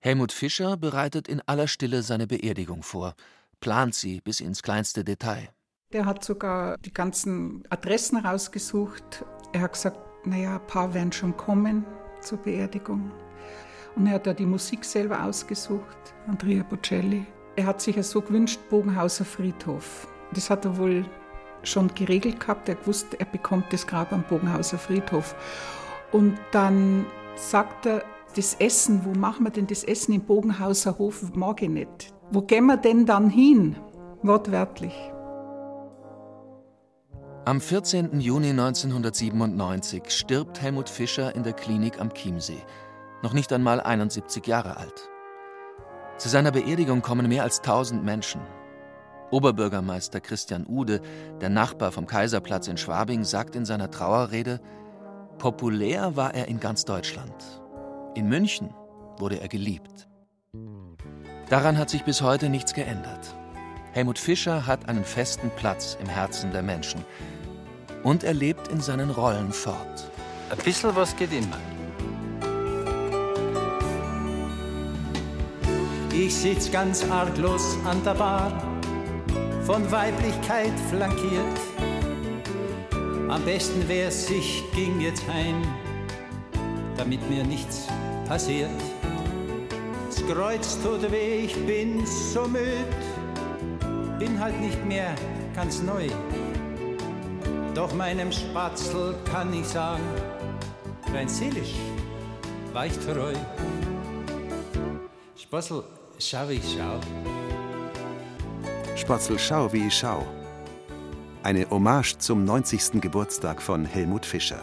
Helmut Fischer bereitet in aller Stille seine Beerdigung vor, plant sie bis ins kleinste Detail. Der hat sogar die ganzen Adressen rausgesucht. Er hat gesagt, naja, ein paar werden schon kommen zur Beerdigung. Und er hat da die Musik selber ausgesucht, Andrea Bocelli. Er hat sich ja so gewünscht, Bogenhauser Friedhof. Das hat er wohl schon geregelt gehabt. Er wusste, er bekommt das Grab am Bogenhauser Friedhof. Und dann sagt er, das Essen, wo machen wir denn das Essen im Bogenhauser Hof? Ich nicht. Wo gehen wir denn dann hin? Wortwörtlich. Am 14. Juni 1997 stirbt Helmut Fischer in der Klinik am Chiemsee, noch nicht einmal 71 Jahre alt. Zu seiner Beerdigung kommen mehr als 1000 Menschen. Oberbürgermeister Christian Ude, der Nachbar vom Kaiserplatz in Schwabing, sagt in seiner Trauerrede, populär war er in ganz Deutschland. In München wurde er geliebt. Daran hat sich bis heute nichts geändert. Helmut Fischer hat einen festen Platz im Herzen der Menschen. Und er lebt in seinen Rollen fort. Ein bisschen was geht immer. Ich sitz ganz arglos an der Bar, von Weiblichkeit flankiert. Am besten wär's, ich ging jetzt heim, damit mir nichts passiert. Das Kreuz tut weh, ich bin so müd bin halt nicht mehr ganz neu. Doch meinem Spatzel kann ich sagen, rein seelisch war ich treu. Spatzel, schau wie ich schau. Spatzel, schau wie ich schau. Eine Hommage zum 90. Geburtstag von Helmut Fischer.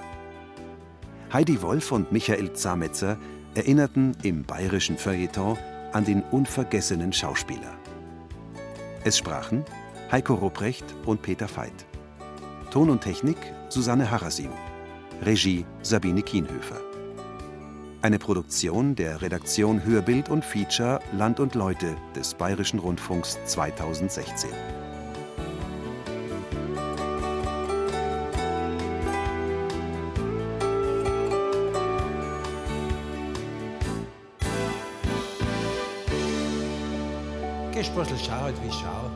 Heidi Wolf und Michael Zametzer erinnerten im bayerischen Feuilleton an den unvergessenen Schauspieler. Es sprachen Heiko Rupprecht und Peter Veit. Ton und Technik Susanne Harasim. Regie Sabine Kienhöfer. Eine Produktion der Redaktion Hörbild und Feature Land und Leute des Bayerischen Rundfunks 2016. Gesprossel, schau halt, wie ich schau.